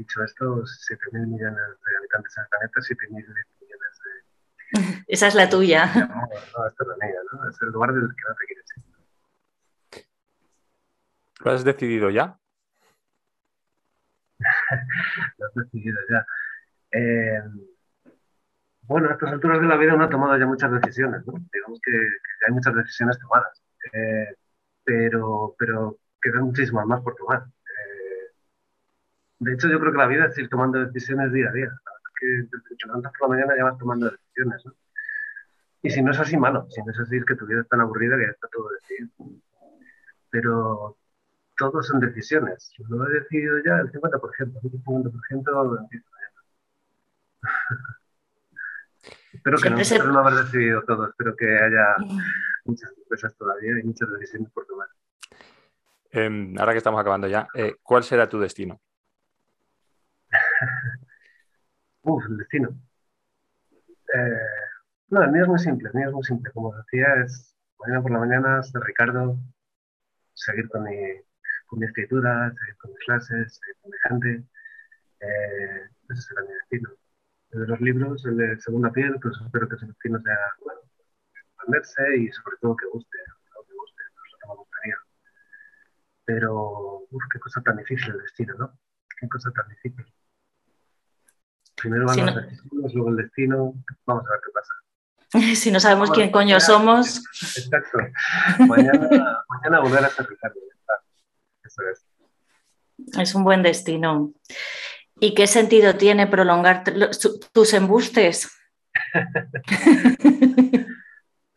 dicho esto, 7.000 millones de habitantes en el planeta, 7.000 millones de...
Esa es la tuya.
No, no, esta es la mía, ¿no? Es el lugar del que no te quieres ir.
¿Lo has decidido ya?
Lo has decidido ya. Eh, bueno, a estas alturas de la vida uno ha tomado ya muchas decisiones, ¿no? Digamos que, hay muchas decisiones tomadas, eh, pero, pero quedan muchísimas más por tomar. De hecho, yo creo que la vida es ir tomando decisiones día a día. Que desde que te levantas por la mañana ya vas tomando decisiones, ¿no? Y si no es así, malo. Si no es así, es que tu vida es tan aburrida que ya está todo decidido. Pero todo son decisiones. Lo he decidido ya el 50%, el 50% lo empiezo ya. Espero que no, no haber decidido todo, espero que haya muchas sorpresas todavía y muchas decisiones por tomar.
Em, ahora que estamos acabando ya, eh, ¿cuál será tu destino?
Uf, el destino. Eh, no, el mío es muy simple, el mío es muy simple. Como decía, es mañana por la mañana ser Ricardo, seguir con mi, escritura, seguir con mis clases, seguir con mi gente. Eh, ese será mi destino de los libros, el de Segunda Piel, pues espero que ese destino sea, bueno, expandirse y sobre todo que guste, que guste, eso que me gustaría. Pero, uff, qué cosa tan difícil el destino, ¿no? Qué cosa tan difícil. Primero van los destinos, luego el destino, vamos a ver qué pasa.
Si no sabemos quién coño somos.
Exacto. Mañana, mañana volver a ser Ricardo. Eso es.
Es un buen destino. ¿Y qué sentido tiene prolongar tus embustes?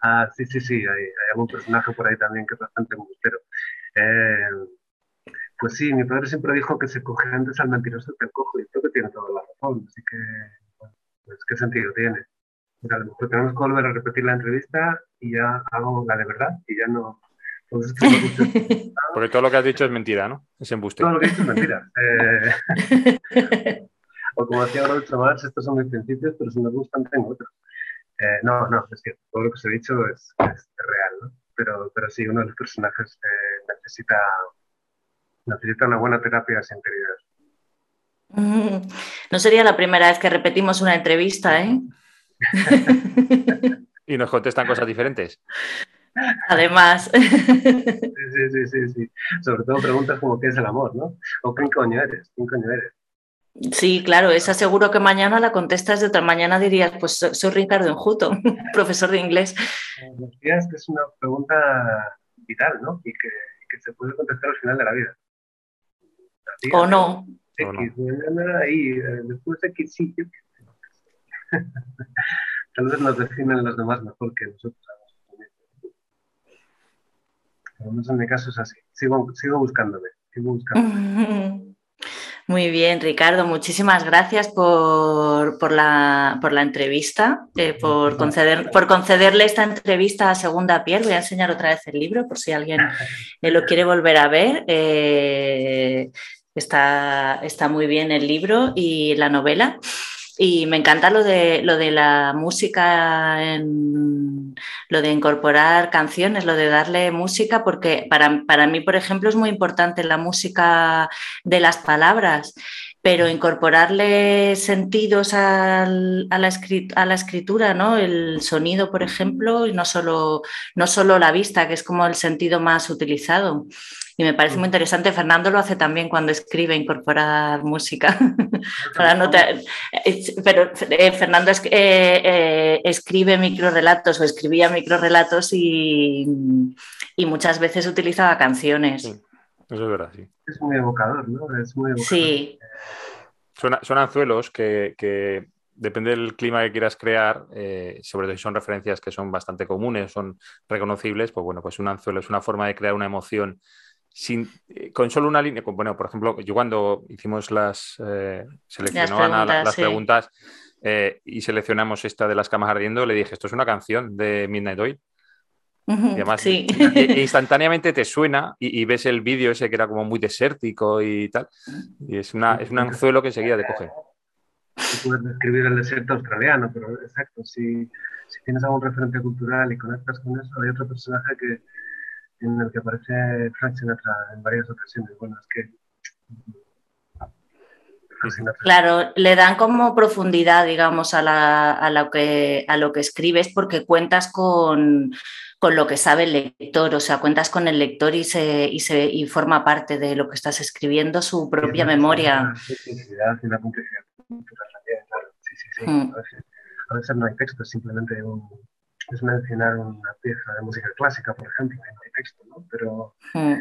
ah, sí, sí, sí, hay, algún personaje por ahí también que es bastante embustero. Eh, pues sí, mi padre siempre dijo que se coge antes al mentiroso que al cojo y creo que tiene toda la razón, así que, pues, ¿qué sentido tiene? a lo mejor tenemos que volver a repetir la entrevista y ya hago la de verdad y ya no Pues
Porque todo lo que has dicho es mentira, ¿no? Es embuste.
Todo lo que has dicho es mentira. Eh, o como decía Groucho Marx, estos son mis principios, pero si me gustan tengo otros. Eh, no, no, es que todo lo que os he dicho es, real, ¿no? Pero, pero sí, uno de los personajes eh, necesita, necesita una buena terapia de sinceridad.
No sería la primera vez que repetimos una entrevista, ¿eh?
y nos contestan cosas diferentes.
Además.
Sí, sí, sí, sí, Sobre todo preguntas como qué es el amor, ¿no? O qué coño eres, quién coño eres.
Sí, claro, esa seguro que mañana la contestas de otra mañana dirías, pues soy Ricardo Enjuto, profesor de inglés.
Decías que es una pregunta vital, ¿no? Y que, se puede contestar al final de la vida.
O no.
ahí, después de que sí. Tal vez nos definen los demás mejor que nosotros. Lo menos en mi caso es así. Sigo, sigo buscándome. Sigo buscándome.
Muy bien, Ricardo, muchísimas gracias por, la, entrevista, eh, por, conceder, por concederle esta entrevista a Segunda Piel. Voy a enseñar otra vez el libro por si alguien lo quiere volver a ver. Eh, está, está muy bien el libro y la novela. Y me encanta lo de, lo de la música, en, lo de incorporar canciones, lo de darle música, porque para, para mí, por ejemplo, es muy importante la música de las palabras pero incorporarle sentidos a, la a, la escritura, ¿no? El sonido, por ejemplo, y no solo, no solo la vista, que es como el sentido más utilizado. Y me parece muy interesante. Fernando lo hace también cuando escribe, incorporar música. pero eh, Fernando es, eh, eh, escribe microrelatos o escribía microrelatos y, y muchas veces utilizaba canciones.
eso es verdad, sí.
Es muy evocador, ¿no? Es muy evocador.
Sí.
Son, anzuelos que, depende del clima que quieras crear, sobre todo si son referencias que son bastante comunes, son reconocibles, pues bueno, pues un anzuelo es una forma de crear una emoción sin, eh, con solo una línea, bueno, por ejemplo, yo cuando hicimos las, eh, seleccionaban las preguntas, eh, y seleccionamos esta de las camas ardiendo, le dije, esto es una canción de Midnight Oil. Y además, instantáneamente te suena y, ves el vídeo ese que era como muy desértico y tal. Y es, una, es un anzuelo que enseguida te coge.
puedes describir el desierto australiano, pero exacto, si, si tienes algún referente cultural y conectas con eso, hay otro personaje que, en el que aparece Frank Sinatra en varias ocasiones. Bueno, es que...
Claro, le dan como profundidad, digamos, a, la, lo que, a lo que escribes porque cuentas con, lo que sabe el lector, o sea, cuentas con el lector y, se, y, se, y forma parte de lo que estás escribiendo, su propia memoria.
Sí, sí, sí. Mm. A veces no hay texto, simplemente un, es mencionar una pieza de música clásica, por ejemplo, no hay texto, ¿no? Pero, hmm.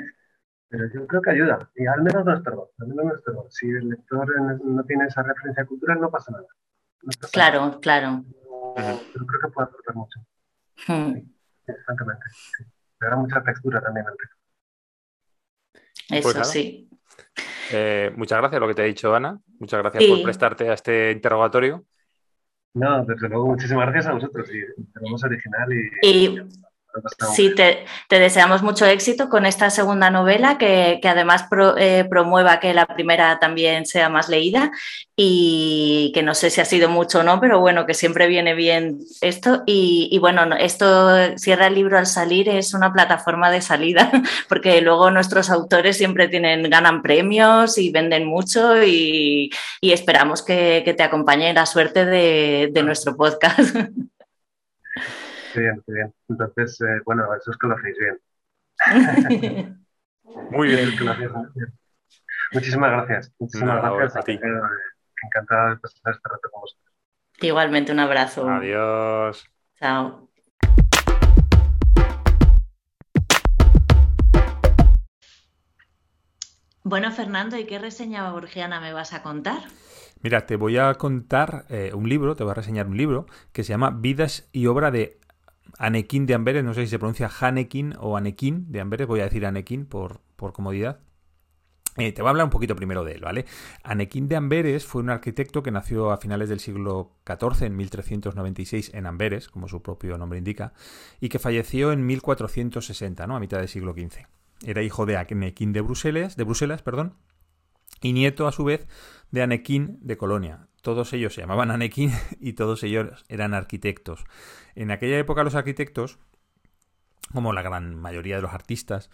pero yo creo que ayuda, y al menos no estorba, al menos no estorba. Si el lector no tiene esa referencia cultural, no pasa nada.
claro, claro.
Pero, creo que puede aportar mucho. Hmm. Francamente. Sí. Le da mucha textura también al texto.
Eso pues sí.
Eh, muchas gracias lo que te ha dicho Ana. Muchas gracias por prestarte a este interrogatorio.
No, desde luego, muchísimas gracias a vosotros. Y tenemos original y
Sí, te, deseamos mucho éxito con esta segunda novela, que, además eh, promueva que la primera también sea más leída y que no sé si ha sido mucho o no, pero bueno, que siempre viene bien esto. Y, bueno, esto cierra el libro al salir, es una plataforma de salida, porque luego nuestros autores siempre tienen, ganan premios y venden mucho y, esperamos que, te acompañe la suerte de, de nuestro podcast.
bien, bien. Entonces, eh, bueno, eso es que lo hacéis bien.
Muy bien.
Muchísimas gracias. Muchísimas gracias. A ti. Eh, encantado de pasar este rato con vosotros.
Igualmente, un abrazo.
Adiós.
Chao. Bueno, Fernando, ¿y qué reseña borgiana me vas a contar?
Mira, te voy a contar eh, un libro, te voy a reseñar un libro que se llama Vidas y obra de Anequín de Amberes, no sé si se pronuncia Hanekin o Anequín de Amberes, voy a decir Anequín por, por comodidad. Eh, te voy a hablar un poquito primero de él, ¿vale? Anequín de Amberes fue un arquitecto que nació a finales del siglo XIV, en 1396, en Amberes, como su propio nombre indica, y que falleció en 1460, ¿no? A mitad del siglo XV. Era hijo de Anequín de Bruselas, de Bruselas, perdón, y nieto a su vez de Anequín de Colonia. Todos ellos se llamaban Anequín y todos ellos eran arquitectos. En aquella época los arquitectos, como la gran mayoría de los artistas,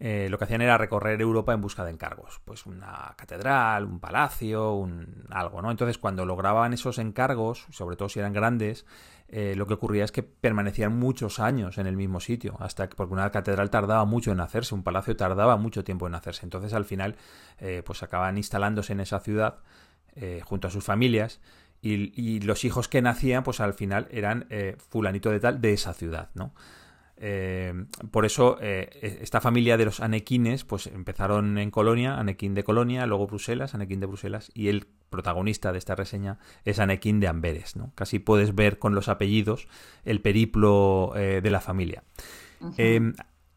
eh, lo que hacían era recorrer Europa en busca de encargos. Pues una catedral, un palacio, un algo, ¿no? Entonces, cuando lograban esos encargos, sobre todo si eran grandes, eh, lo que ocurría es que permanecían muchos años en el mismo sitio, hasta que, porque una catedral tardaba mucho en hacerse, un palacio tardaba mucho tiempo en hacerse. Entonces, al final, eh, pues acaban instalándose en esa ciudad junto a sus familias. Y, y, los hijos que nacían, pues al final eran fulanito de tal de esa ciudad, ¿no? Eh, por eso eh, e-, esta familia de los anequines pues empezaron en Colonia, Anequín de Colonia, luego Bruselas, Anequín de Bruselas y el protagonista de esta reseña es Anequín de Amberes. ¿no? Casi puedes ver con los apellidos el periplo eh, de la familia.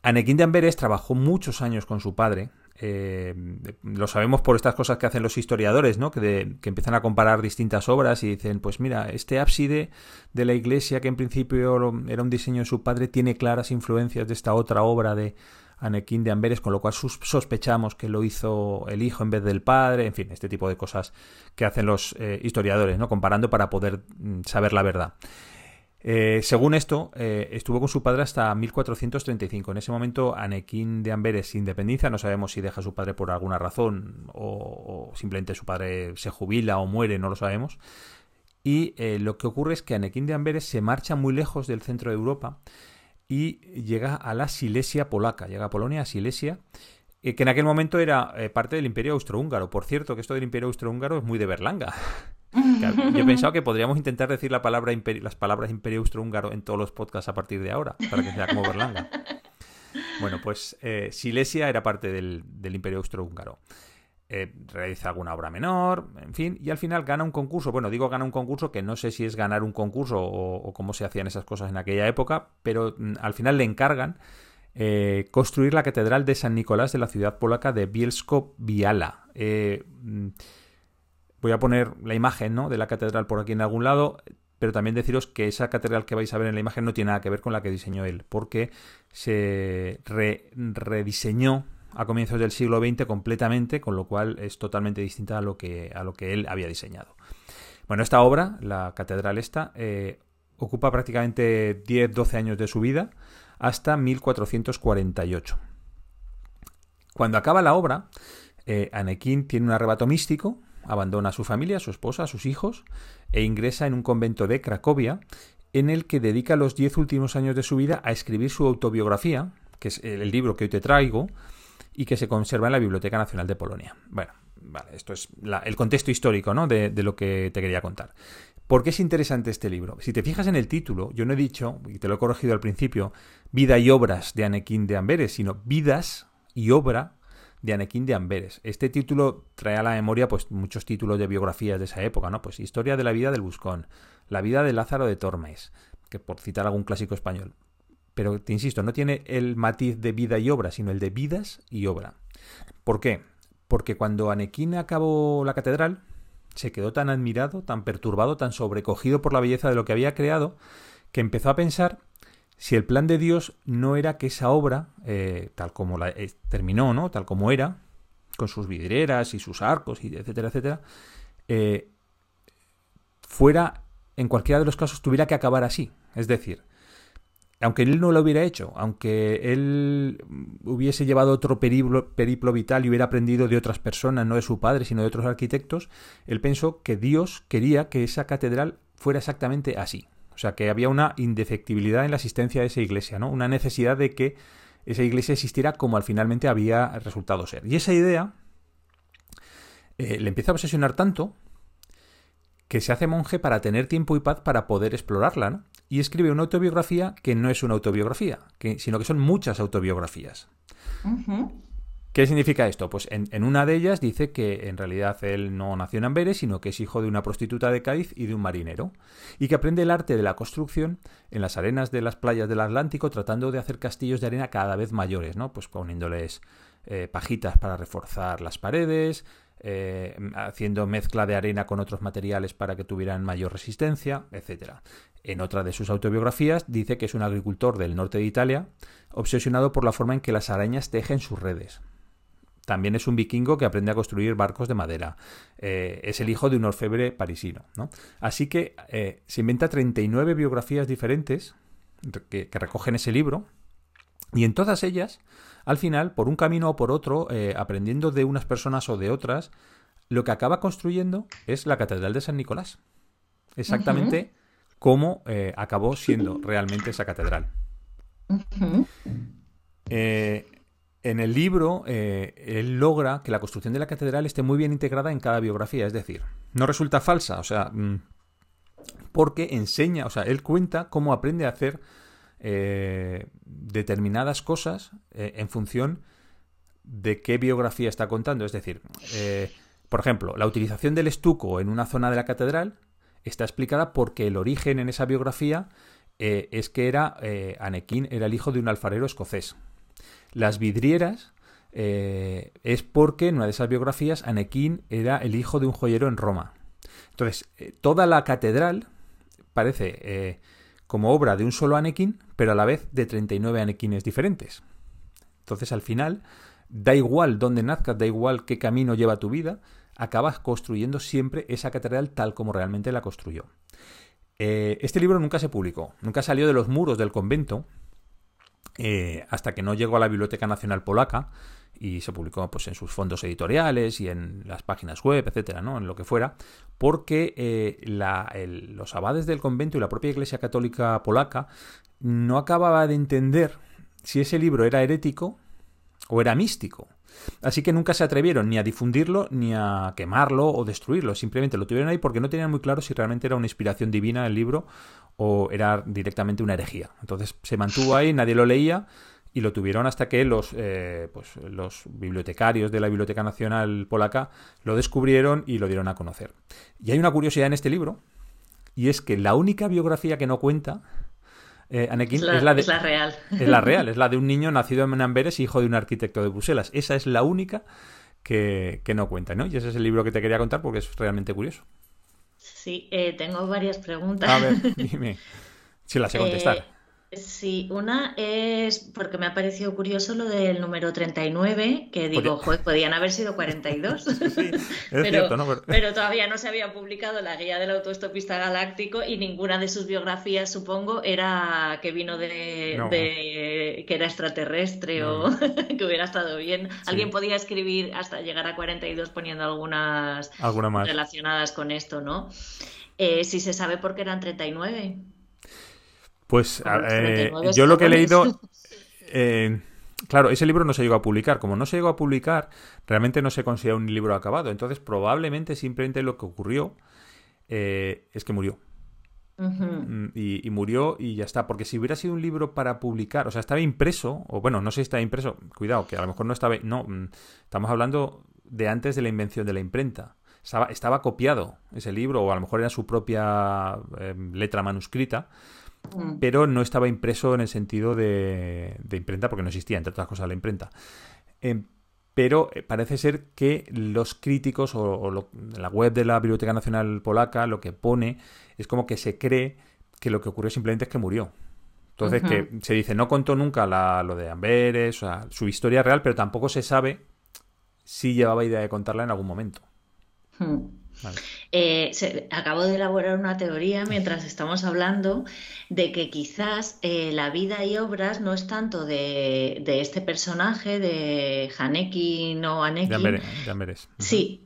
Anequín de Amberes trabajó muchos años con su padre, eh, lo sabemos por estas cosas que hacen los historiadores, ¿no? Que, que, empiezan a comparar distintas obras y dicen, pues mira, este ábside de la iglesia, que en principio era un diseño de su padre, tiene claras influencias de esta otra obra de Anequín de Amberes, con lo cual sospechamos que lo hizo el hijo en vez del padre, en fin, este tipo de cosas que hacen los eh, historiadores, ¿no? Comparando para poder mm, saber la verdad. Eh, según esto, eh, estuvo con su padre hasta 1435. En ese momento, Anequín de Amberes independiza. No sabemos si deja a su padre por alguna razón o, simplemente su padre se jubila o muere, no lo sabemos. Y eh, lo que ocurre es que Anequín de Amberes se marcha muy lejos del centro de Europa y llega a la Silesia polaca. Llega a Polonia, a Silesia, que en aquel momento era parte del Imperio Austrohúngaro. Por cierto, que esto del Imperio Austrohúngaro es muy de Berlanga. yo he pensado que podríamos intentar decir la palabra las palabras Imperio Austrohúngaro en todos los podcasts a partir de ahora, para que sea como Berlanga. Bueno, pues eh, Silesia era parte del, Imperio Austrohúngaro. Eh, realiza alguna obra menor, en fin, y al final gana un concurso. Bueno, digo gana un concurso que no sé si es ganar un concurso o, cómo se hacían esas cosas en aquella época, pero mm, al final le encargan eh, construir la catedral de San Nicolás de la ciudad polaca de Bielsko-Biala. Mm, Voy a poner la imagen ¿no? de la catedral por aquí en algún lado, pero también deciros que esa catedral que vais a ver en la imagen no tiene nada que ver con la que diseñó él, porque se rediseñó a comienzos del siglo XX completamente, con lo cual es totalmente distinta a lo que, a lo que él había diseñado. Bueno, esta obra, la catedral esta, eh, ocupa prácticamente 10-12 años de su vida, hasta 1448. Cuando acaba la obra, eh, Anequín tiene un arrebato místico, abandona a su familia, a su esposa, a sus hijos, e ingresa en un convento de Cracovia, en el que dedica los diez últimos años de su vida a escribir su autobiografía, que es el libro que hoy te traigo, y que se conserva en la Biblioteca Nacional de Polonia. Bueno, vale, esto es el contexto histórico ¿no? de, lo que te quería contar. ¿Por qué es interesante este libro? Si te fijas en el título, yo no he dicho, y te lo he corregido al principio, vida y obras de Anequín de Amberes, sino vidas y obra de Anequín de Amberes. Este título trae a la memoria pues muchos títulos de biografías de esa época, ¿no? Pues Historia de la vida del Buscón, La vida de Lázaro de Tormes, que por citar algún clásico español. Pero te insisto, no tiene el matiz de vida y obra, sino el de vidas y obra. ¿Por qué? Porque cuando Anequín acabó la catedral, se quedó tan admirado, tan perturbado, tan sobrecogido por la belleza de lo que había creado, que empezó a pensar si el plan de Dios no era que esa obra, eh, tal como la eh, terminó, ¿no? Tal como era, con sus vidrieras y sus arcos, y etcétera, etcétera, eh, fuera, en cualquiera de los casos, tuviera que acabar así. Es decir, aunque él no lo hubiera hecho, aunque él hubiese llevado otro periplo, periplo, vital y hubiera aprendido de otras personas, no de su padre, sino de otros arquitectos, él pensó que Dios quería que esa catedral fuera exactamente así. O sea, que había una indefectibilidad en la existencia de esa iglesia, ¿no? Una necesidad de que esa iglesia existiera como al finalmente había resultado ser. Y esa idea eh, le empieza a obsesionar tanto que se hace monje para tener tiempo y paz para poder explorarla, ¿no? Y escribe una autobiografía que no es una autobiografía, sino que son muchas autobiografías. ¿Qué significa esto? Pues en, una de ellas dice que en realidad él no nació en Amberes, sino que es hijo de una prostituta de Cádiz y de un marinero, y que aprende el arte de la construcción en las arenas de las playas del Atlántico, tratando de hacer castillos de arena cada vez mayores, ¿no? Pues poniéndoles eh, pajitas para reforzar las paredes, eh, haciendo mezcla de arena con otros materiales para que tuvieran mayor resistencia, etc. En otra de sus autobiografías dice que es un agricultor del norte de Italia, obsesionado por la forma en que las arañas tejen sus redes. También es un vikingo que aprende a construir barcos de madera. Eh, es el hijo de un orfebre parisino. Así que eh, se inventa 39 biografías diferentes que, recogen ese libro. Y en todas ellas, al final, por un camino o por otro, eh, aprendiendo de unas personas o de otras, lo que acaba construyendo es la Catedral de San Nicolás. Exactamente como acabó siendo realmente esa catedral. En el libro, eh, él logra que la construcción de la catedral esté muy bien integrada en cada biografía, es decir, no resulta falsa, o sea, mm, porque enseña, o sea, él cuenta cómo aprende a hacer eh, determinadas cosas eh, en función de qué biografía está contando. Es decir, por ejemplo, la utilización del estuco en una zona de la catedral está explicada porque el origen en esa biografía es que era Anequín era el hijo de un alfarero escocés. Las vidrieras eh, es porque en una de esas biografías Anequín era el hijo de un joyero en Roma. Entonces, eh, toda la catedral parece eh, como obra de un solo Anequín, pero a la vez de 39 Anequines diferentes. Entonces, al final, da igual dónde nazcas, da igual qué camino lleva tu vida, acabas construyendo siempre esa catedral tal como realmente la construyó. este libro nunca se publicó, nunca salió de los muros del convento, eh, hasta que no llegó a la Biblioteca Nacional Polaca y se publicó pues, en sus fondos editoriales y en las páginas web, etcétera, ¿no? en lo que fuera, porque eh, los abades del convento y la propia Iglesia Católica Polaca no acababa de entender si ese libro era herético o era místico. Así que nunca se atrevieron ni a difundirlo ni a quemarlo o destruirlo. Simplemente lo tuvieron ahí porque no tenían muy claro si realmente era una inspiración divina el libro o era directamente una herejía. Entonces se mantuvo ahí, nadie lo leía y lo tuvieron hasta que los, eh, pues, los bibliotecarios de la Biblioteca Nacional Polaca lo descubrieron y lo dieron a conocer. Y hay una curiosidad en este libro y es que la única biografía que no cuenta eh, es, la, de,
real.
Es la real, es la de un niño nacido en Amberes, hijo de un arquitecto de Bruselas. Esa es la única que, no cuenta, ¿no? Y ese es el libro que te quería contar porque es realmente curioso.
Sí, eh, tengo varias preguntas.
A ver, dime. Si las sé contestar. Eh,
Sí, una es porque me ha parecido curioso lo del número 39, que digo, joder, podían haber sido 42. Sí, pero, pero... todavía no se había publicado la guía del autoestopista galáctico y ninguna de sus biografías, supongo, era que vino de, que era extraterrestre o que hubiera estado bien. Alguien podía escribir hasta llegar a 42 poniendo algunas relacionadas con esto, ¿no? Eh, si se sabe por qué eran 39.
Pues eh, yo lo que he leído... Eh, claro, ese libro no se llegó a publicar. Como no se llegó a publicar, realmente no se considera un libro acabado. Entonces, probablemente simplemente lo que ocurrió eh, es que murió. Mm, y, murió y ya está. Porque si hubiera sido un libro para publicar, o sea, estaba impreso, o bueno, no sé si estaba impreso, cuidado, que a lo mejor no estaba. No, mm, estamos hablando de antes de la invención de la imprenta. Estaba, estaba copiado ese libro, o a lo mejor era su propia letra manuscrita Mm. pero no estaba impreso en el sentido de, imprenta porque no existía, entre otras cosas, la imprenta. Em, pero eh, parece ser que los críticos o, la web de la Biblioteca Nacional Polaca lo que pone es como que se cree que lo que ocurrió simplemente es que murió. Entonces, que se dice, no contó nunca lo de Amberes, o sea, su historia real, pero tampoco se sabe si llevaba idea de contarla en algún momento.
Hmm. Eh, acabo de elaborar una teoría mientras estamos hablando de que quizás eh, la vida y obras no es tanto de, este personaje, de Haneki no Haneki.
De
Sí,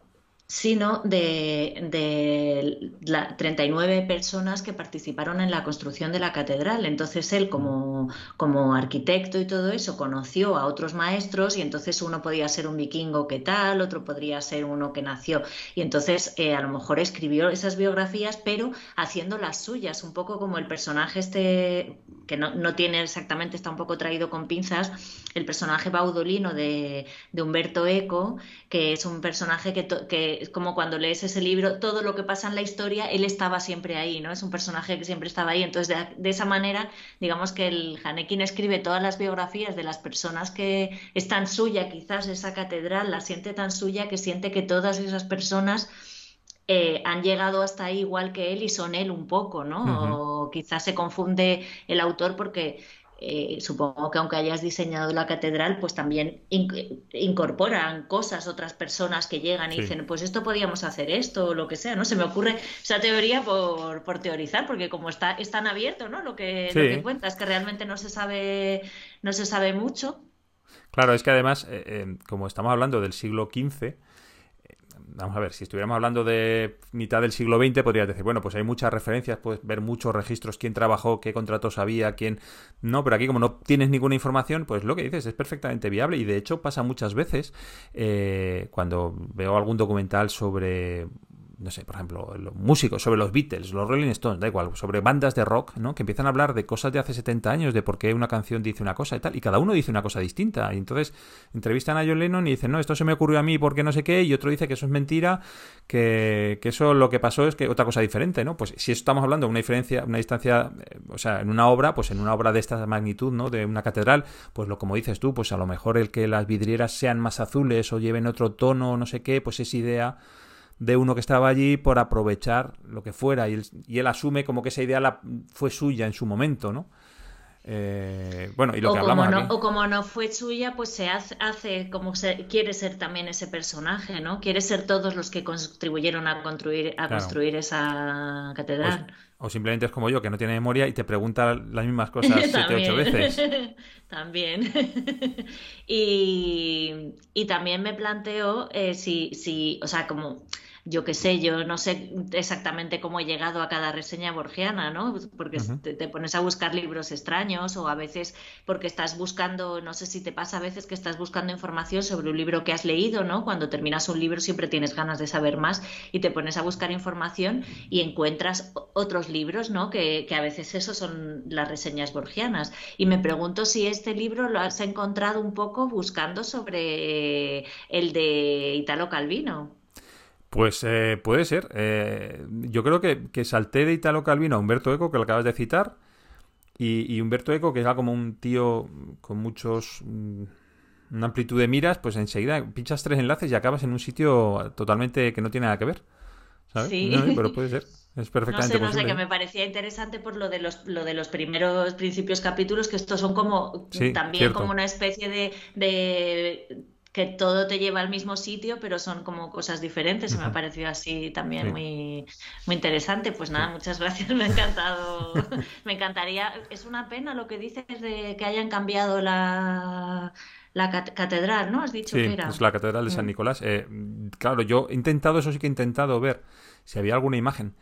sino de, de la, 39 personas que participaron en la construcción de la catedral. Entonces él, como, como, arquitecto y todo eso, conoció a otros maestros y entonces uno podía ser un vikingo que tal, otro podría ser uno que nació. Y entonces eh, a lo mejor escribió esas biografías, pero haciendo las suyas, un poco como el personaje este que no, tiene exactamente, está un poco traído con pinzas, el personaje baudolino de, de Humberto Eco, que es un personaje que, que es como cuando lees ese libro, todo lo que pasa en la historia, él estaba siempre ahí, ¿no? Es un personaje que siempre estaba ahí. Entonces, de, esa manera, digamos que el Hanekin escribe todas las biografías de las personas que es tan suya, quizás esa catedral la siente tan suya que siente que todas esas personas eh, han llegado hasta ahí igual que él y son él un poco, ¿no? O quizás se confunde el autor porque eh, supongo que aunque hayas diseñado la catedral, pues también incorporan cosas, otras personas que llegan y dicen, pues esto podíamos hacer esto o lo que sea, ¿no? Se me ocurre esa teoría por, por teorizar, porque como está es tan abierto, ¿no? Lo que, lo que cuentas, que realmente no se sabe, no se sabe mucho.
Claro, es que además, eh, como estamos hablando del siglo XV, vamos a ver, si estuviéramos hablando de mitad del siglo XX, podrías decir, bueno, pues hay muchas referencias, puedes ver muchos registros, quién trabajó, qué contratos había, quién... No, pero aquí como no tienes ninguna información, pues lo que dices es perfectamente viable. Y de hecho pasa muchas veces eh, cuando veo algún documental sobre no sé, por ejemplo, los músicos, sobre los Beatles, los Rolling Stones, da igual, sobre bandas de rock, ¿no? Que empiezan a hablar de cosas de hace 70 años, de por qué una canción dice una cosa y tal, y cada uno dice una cosa distinta. Y entonces entrevistan a John Lennon y dicen, no, esto se me ocurrió a mí porque no sé qué, y otro dice que eso es mentira, que, que eso lo que pasó es que otra cosa diferente, ¿no? Pues si estamos hablando de una diferencia, una distancia, eh, o sea, en una obra, pues en una obra de esta magnitud, ¿no? De una catedral, pues lo como dices tú, pues a lo mejor el que las vidrieras sean más azules o lleven otro tono, no sé qué, pues es idea de uno que estaba allí por aprovechar lo que fuera y él, y él asume como que esa idea la, fue suya en su momento, ¿no? Eh, bueno, y lo
o
que hablamos
como no, O como no fue suya, pues se hace, como se, quiere ser también ese personaje, ¿no? Quiere ser todos los que contribuyeron a construir, a construir esa catedral.
O, simplemente es como yo, que no tiene memoria y te pregunta las mismas cosas siete, ocho veces.
también. y, y, también me planteo eh, si, si, o sea, como yo qué sé, yo no sé exactamente cómo he llegado a cada reseña borgiana, ¿no? Porque te, pones a buscar libros extraños o a veces porque estás buscando, no sé si te pasa a veces que estás buscando información sobre un libro que has leído, ¿no? Cuando terminas un libro siempre tienes ganas de saber más y te pones a buscar información y encuentras otros libros, ¿no? Que, que a veces eso son las reseñas borgianas. Y me pregunto si este libro lo has encontrado un poco buscando sobre el de Italo Calvino.
Pues eh, puede ser. Eh, yo creo que, que, salté de Italo Calvino a Humberto Eco, que lo acabas de citar, y, Humberto Eco, que era como un tío con muchos... Mm, una amplitud de miras, pues enseguida pinchas tres enlaces y acabas en un sitio totalmente que no tiene nada que ver. ¿sabes? Sí. pero puede ser. Es perfectamente
no
sé, No sé,
que me parecía interesante por lo de los, lo de los primeros principios capítulos, que estos son como también como una especie de, de que todo te lleva al mismo sitio, pero son como cosas diferentes. Y me ha parecido así también muy, muy interesante. Pues nada, muchas gracias, me ha encantado. me encantaría. Es una pena lo que dices de que hayan cambiado la, la catedral, ¿no? Has dicho que era.
Es la catedral de San mm. Nicolás. Eh, claro, yo he intentado, eso sí que he intentado ver si había alguna imagen.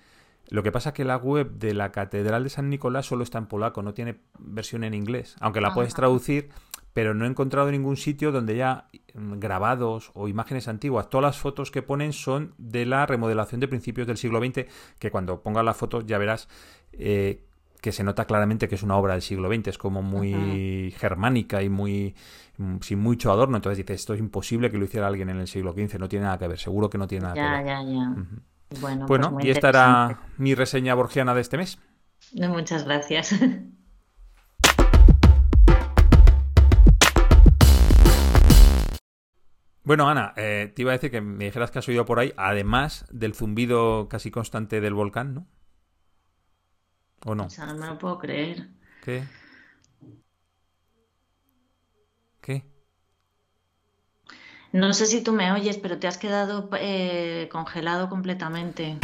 Lo que pasa es que la web de la Catedral de San Nicolás solo está en polaco, no tiene versión en inglés. Aunque la puedes traducir, pero no he encontrado ningún sitio donde ya mm, grabados o imágenes antiguas. Todas las fotos que ponen son de la remodelación de principios del siglo XX, que cuando pongas las fotos ya verás eh, que se nota claramente que es una obra del siglo XX, es como muy germánica y muy mm, sin mucho adorno. Entonces dices, esto es imposible que lo hiciera alguien en el siglo XV, no tiene nada que ver, seguro que no tiene nada que ver.
Ya, ya.
Bueno, bueno pues y esta era mi reseña borgiana de este mes.
Muchas gracias.
Bueno, Ana, eh, te iba a decir que me dijeras que has oído por ahí, además del zumbido casi constante del volcán, ¿no? ¿O no?
O sea, no me lo puedo creer.
¿Qué? ¿Qué?
No sé si tú me oyes, pero te has quedado eh, congelado completamente.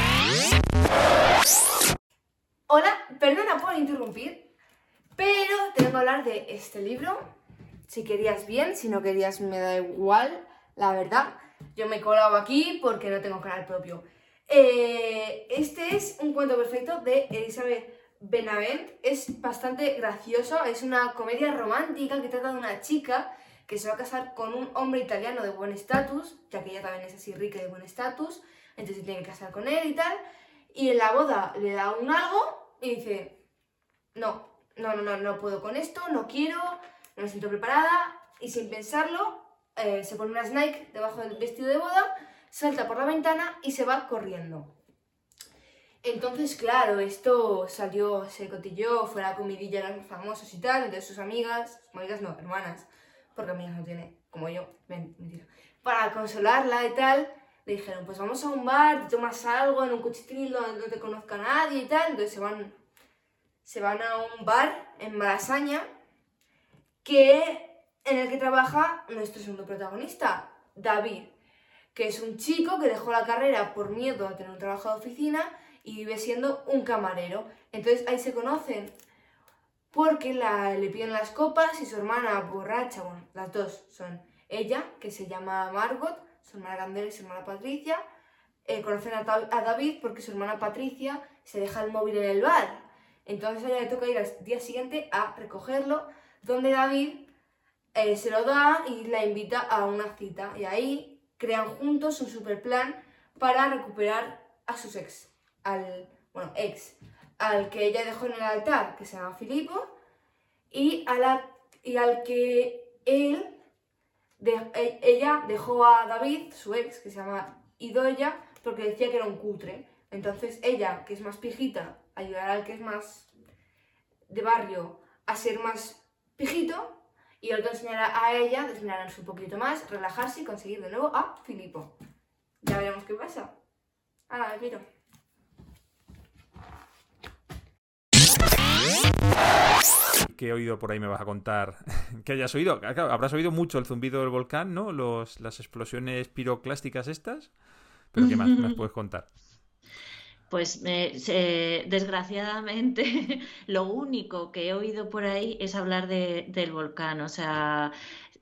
Hola, perdona por interrumpir, pero tengo que hablar de este libro. Si querías bien, si no querías me da igual la verdad. Yo me he colado aquí porque no tengo canal propio. Eh, este es un cuento perfecto de Elizabeth Benavent. Es bastante gracioso. Es una comedia romántica que trata de una chica que se va a casar con un hombre italiano de buen estatus, ya que ella también es así rica y de buen estatus, entonces tiene que casar con él y tal. Y en la boda le da un algo y dice, no, no, no, no, no puedo con esto, no quiero, no me siento preparada, y sin pensarlo, eh, se pone unas Nike debajo del vestido de boda, salta por la ventana y se va corriendo. Entonces, claro, esto salió, se cotilló, fue la comidilla de los famosos y tal, de sus amigas, amigas no, hermanas, porque amigas no tiene, como yo, mentira. Para consolarla y tal, le dijeron, pues vamos a un bar, te tomas algo en un cuchitril donde no te conozca nadie y tal, entonces se van, se van a un bar en Malasaña, que, en el que trabaja nuestro segundo protagonista, David, que es un chico que dejó la carrera por miedo a tener un trabajo de oficina y vive siendo un camarero. Entonces ahí se conocen porque le piden las copas y su hermana borracha, bueno, las dos son ella, que se llama Margot, su hermana Candela y su hermana Patricia, eh, conocen a, a, David porque su hermana Patricia se deja el móvil en el bar. Entonces a ella le toca ir al día siguiente a recogerlo, donde David eh, se lo da y la invita a una cita. Y ahí crean juntos un super plan para recuperar a sus ex al, bueno, ex, al que ella dejó en el altar, que se llama Filipo, y, a la, y al que él, e, ella dejó a David, su ex, que se llama Idoya, porque decía que era un cutre. Entonces ella, que es más pijita, ayudará al que es más de barrio a ser más pijito, y otro enseñará a ella, enseñarán un poquito más, relajarse y conseguir de nuevo a Filipo. Ya veremos qué pasa. Ahora me piro.
¿Qué he oído por ahí me vas a contar? ¿Qué hayas oído? habrás oído mucho el zumbido del volcán, ¿no? Los, las explosiones piroclásticas estas. ¿Pero qué más me puedes contar?
Pues desgraciadamente lo único que he oído por ahí es hablar de, del volcán. O sea,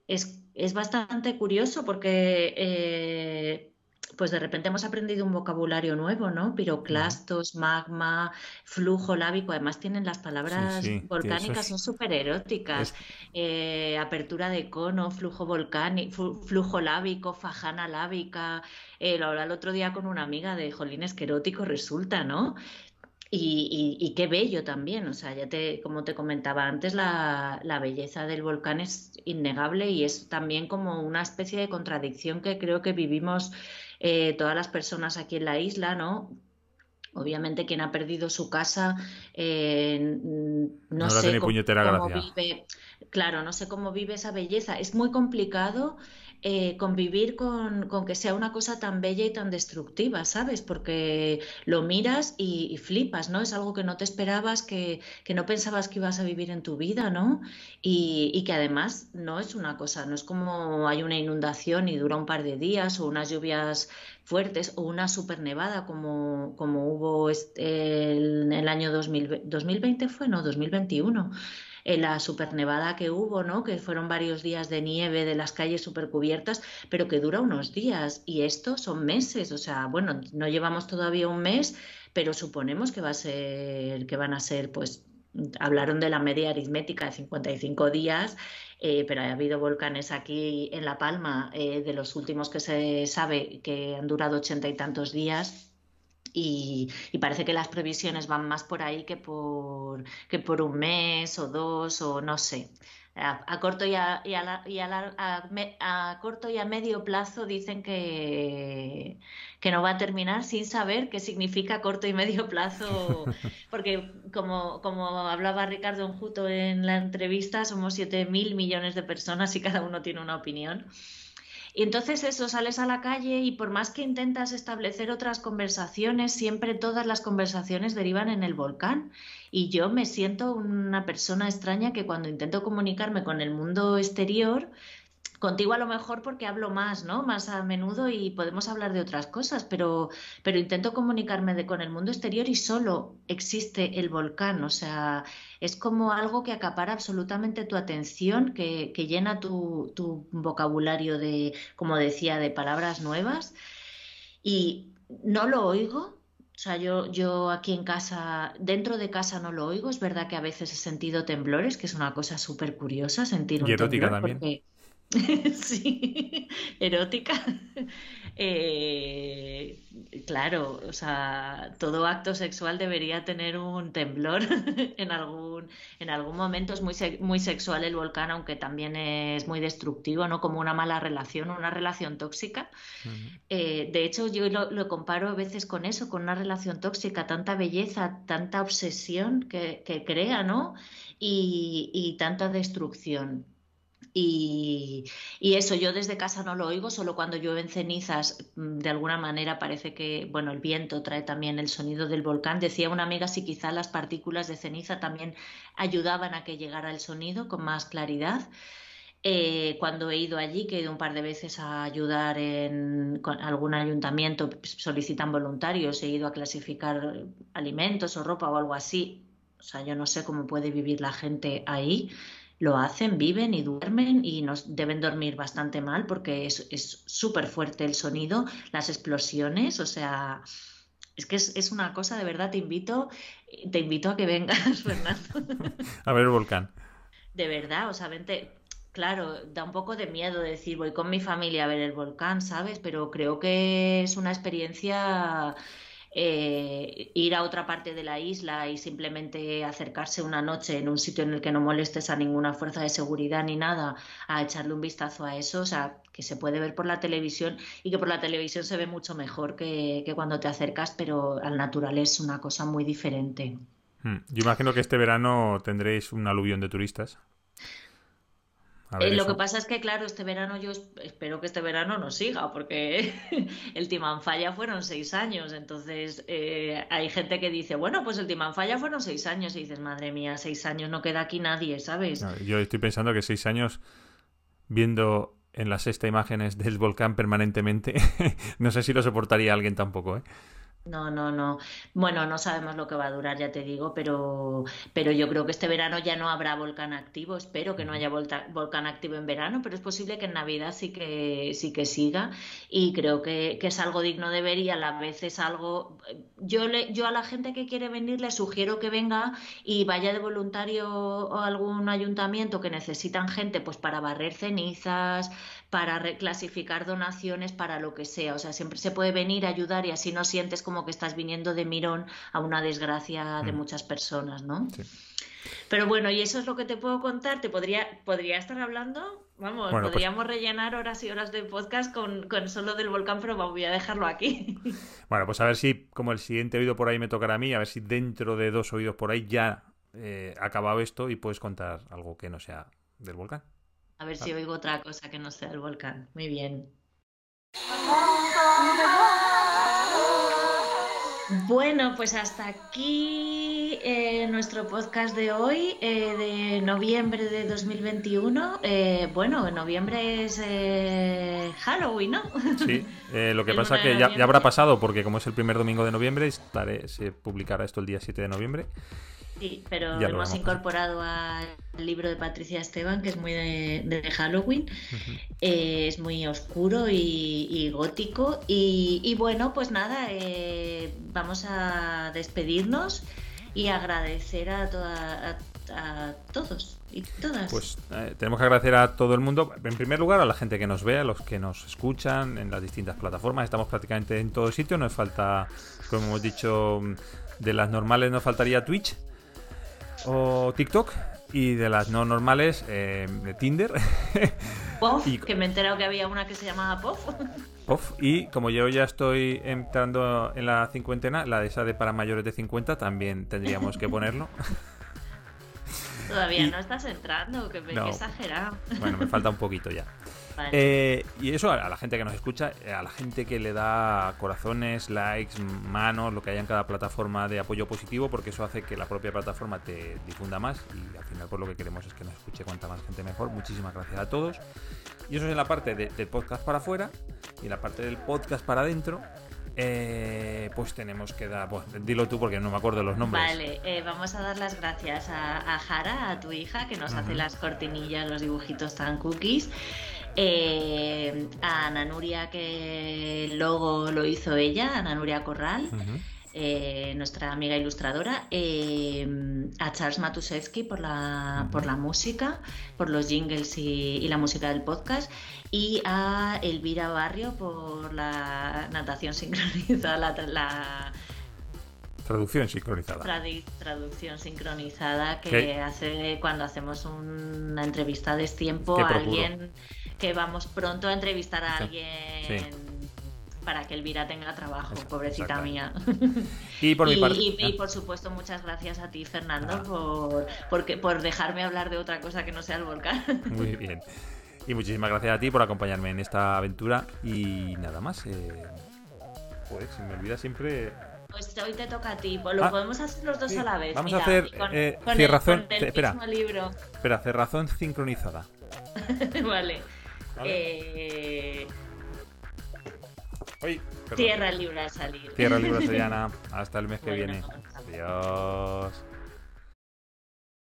es, es bastante curioso porque eh, pues de repente hemos aprendido un vocabulario nuevo, ¿no? Piroclastos, magma, flujo lábico, además tienen las palabras volcánicas, son súper eróticas. Eh, apertura de cono, flujo volcánico, flujo lábico, fajana lábica. Eh, lo hablaba el otro día con una amiga de Jolines, que erótico resulta, ¿no? Y, qué bello también, o sea, ya te, como te comentaba antes, la, la, belleza del volcán es innegable y es también como una especie de contradicción que creo que vivimos eh, todas las personas aquí en la isla, ¿no? Obviamente quien ha perdido su casa, eh, no, sé cómo, vive, claro, no sé cómo vive esa belleza. Es muy complicado eh, convivir con, que sea una cosa tan bella y tan destructiva, ¿sabes? Porque lo miras y, flipas, ¿no? Es algo que no te esperabas, que, no pensabas que ibas a vivir en tu vida, ¿no? Y, que además no es una cosa, no es como hay una inundación y dura un par de días o unas lluvias fuertes o una super nevada como, como hubo este, el, el año 2020 fue, no, 2021 la supernevada que hubo, ¿no? Que fueron varios días de nieve, de las calles supercubiertas, pero que dura unos días. Y esto son meses, o sea, bueno, no llevamos todavía un mes, pero suponemos que va a ser, que van a ser, pues, hablaron de la media aritmética de 55 días, eh, pero ha habido volcanes aquí en La Palma, eh, de los últimos que se sabe que han durado ochenta y tantos días y, parece que las previsiones van más por ahí que por, que por un mes o dos o no sé. A, corto y, a, y, a, corto y a medio plazo dicen que, que no va a terminar sin saber qué significa corto y medio plazo, porque como, como hablaba Ricardo Enjuto en la entrevista, somos 7.000 millones de personas y cada uno tiene una opinión. Y entonces eso, sales a la calle y por más que intentas establecer otras conversaciones, siempre todas las conversaciones derivan en el volcán. Y yo me siento una persona extraña que cuando intento comunicarme con el mundo exterior, contigo a lo mejor porque hablo más, ¿no? Más a menudo y podemos hablar de otras cosas, pero, pero intento comunicarme de, con el mundo exterior y solo existe el volcán, o sea, es como algo que acapara absolutamente tu atención, que, llena tu, tu, vocabulario de, como decía, de palabras nuevas y no lo oigo. O sea, yo, yo aquí en casa, dentro de casa no lo oigo. Es verdad que a veces he sentido temblores, que es una cosa súper curiosa sentir un
y erótica también.
sí, erótica. Eh, claro, o sea, todo acto sexual debería tener un temblor en algún, en algún momento. Es muy, muy sexual el volcán, aunque también es muy destructivo, ¿no? Como una mala relación, una relación tóxica. Eh, de hecho, yo lo, comparo a veces con eso, con una relación tóxica, tanta belleza, tanta obsesión que, crea, ¿no? y tanta destrucción. Y, eso, yo desde casa no lo oigo, solo cuando llueve en cenizas, mm, de alguna manera parece que, bueno, el viento trae también el sonido del volcán. Decía una amiga si quizá las partículas de ceniza también ayudaban a que llegara el sonido con más claridad. Eh, cuando he ido allí, que he ido un par de veces a ayudar en algún ayuntamiento, pues, solicitan voluntarios, he ido a clasificar alimentos o ropa o algo así. O sea, yo no sé cómo puede vivir la gente ahí lo hacen, viven y duermen y nos deben dormir bastante mal porque es súper fuerte el sonido, las explosiones, o sea, es que es, una cosa, de verdad, te invito, te invito a que vengas, Fernando.
a ver el volcán.
De verdad, o sea, vente, claro, da un poco de miedo decir voy con mi familia a ver el volcán, ¿sabes? Pero creo que es una experiencia eh, ir a otra parte de la isla y simplemente acercarse una noche en un sitio en el que no molestes a ninguna fuerza de seguridad ni nada, a echarle un vistazo a eso, o sea, que se puede ver por la televisión y que por la televisión se ve mucho mejor que, que cuando te acercas, pero al natural es una cosa muy diferente.
Hmm. Yo imagino que este verano tendréis un aluvión de turistas.
Eh, lo que pasa es que, claro, este verano yo espero que este verano no siga, porque el Timanfaya fueron seis años. Entonces, eh, hay gente que dice, bueno, pues el Timanfaya fueron seis años. Y dices, madre mía, seis años no queda aquí nadie, ¿sabes?
yo estoy pensando que seis años viendo en la sexta imágenes del volcán permanentemente, no sé si lo soportaría alguien tampoco, ¿eh?
No, no, no. Bueno, no sabemos lo que va a durar, ya te digo, pero, pero yo creo que este verano ya no habrá volcán activo. Espero que no haya volcán activo en verano, pero es posible que en Navidad sí que sí que siga. Y creo que, es algo digno de ver y a la vez es algo. Yo le, yo a la gente que quiere venir le sugiero que venga y vaya de voluntario a algún ayuntamiento que necesitan gente, pues para barrer cenizas, para reclasificar donaciones, para lo que sea. O sea, siempre se puede venir a ayudar y así no sientes como que estás viniendo de mirón a una desgracia de mm. muchas personas, ¿no? Pero bueno, y eso es lo que te puedo contar. Te podría, podría estar hablando, vamos, pues podríamos rellenar horas y horas de podcast con, solo del volcán, pero voy a dejarlo aquí.
Bueno, pues a ver si, como el siguiente oído por ahí me tocará a mí, a ver si dentro de dos oídos por ahí ya eh, ha acabado esto y puedes contar algo que no sea del volcán.
A ver si oigo otra cosa que no sea del volcán. Muy bien. Bueno, pues hasta aquí eh, nuestro podcast de hoy, eh, de noviembre de 2021. Eh, bueno, noviembre es Halloween, ¿no?
Sí, lo que pasa es que ya, habrá pasado, porque como es el primer domingo de noviembre, estaré, se publicará esto el día 7 de noviembre.
Sí, pero hemos incorporado al libro de Patricia Esteban, que es muy de, Halloween. Eh, es muy oscuro y, gótico. Y, bueno, pues nada, eh, vamos a despedirnos y agradecer a, a, todos y todas.
Pues eh, tenemos que agradecer a todo el mundo. En primer lugar, a la gente que nos ve, a los que nos escuchan en las distintas plataformas. Estamos prácticamente en todo sitio. Nos falta, como hemos dicho, de las normales nos faltaría Twitch o TikTok y de las no normales eh, de Tinder.
Puff, que me he enterado que había una que se llamaba Puff.
Puff, y como yo ya estoy entrando en la cincuentena, la de esa de para mayores de 50 también tendríamos que ponerlo.
Todavía no estás entrando, que, me, exagerado.
Bueno, me falta un poquito ya. Eh, y eso a la gente que nos escucha, eh, a la gente que le da corazones, likes, manos, lo que haya en cada plataforma de apoyo positivo, porque eso hace que la propia plataforma te difunda más y al final pues lo que queremos es que nos escuche cuanta más gente mejor. Muchísimas gracias a todos. Y eso es en la parte del podcast para afuera y en la parte del podcast para adentro. Eh, pues tenemos que dar. Pues, dilo tú porque no me acuerdo los nombres.
Vale, vamos a dar las gracias a, Jara, a tu hija, que nos hace las cortinillas, los dibujitos tan cookies. Eh, a Ana Nuria, que el logo lo hizo ella, Ana Nuria Corral. eh, nuestra amiga ilustradora, eh, a Charles Matusevsky por la, por la música, por los jingles y, la música del podcast, y a Elvira Barrio por la natación sincronizada, la,
Traducción sincronizada.
traducción sincronizada que hace cuando hacemos una entrevista de tiempo a alguien que vamos pronto a entrevistar a alguien para que Elvira tenga trabajo, pobrecita mía.
Y por mi parte.
Y, por supuesto, muchas gracias a ti, Fernando, ah. por, porque, por dejarme hablar de otra cosa que no sea el volcán.
Muy bien. Y muchísimas gracias a ti por acompañarme en esta aventura. Y nada más. Eh... Joder, se me olvida siempre.
Pues hoy te toca a ti. Pues lo ah, podemos hacer los dos a la vez.
Vamos a hacer con, eh, cerrazón. espera, libro. espera, cerrazón sincronizada.
vale. Eh, Tierra libre a salir.
Tierra libre a salir, Hasta el mes que viene. Adiós.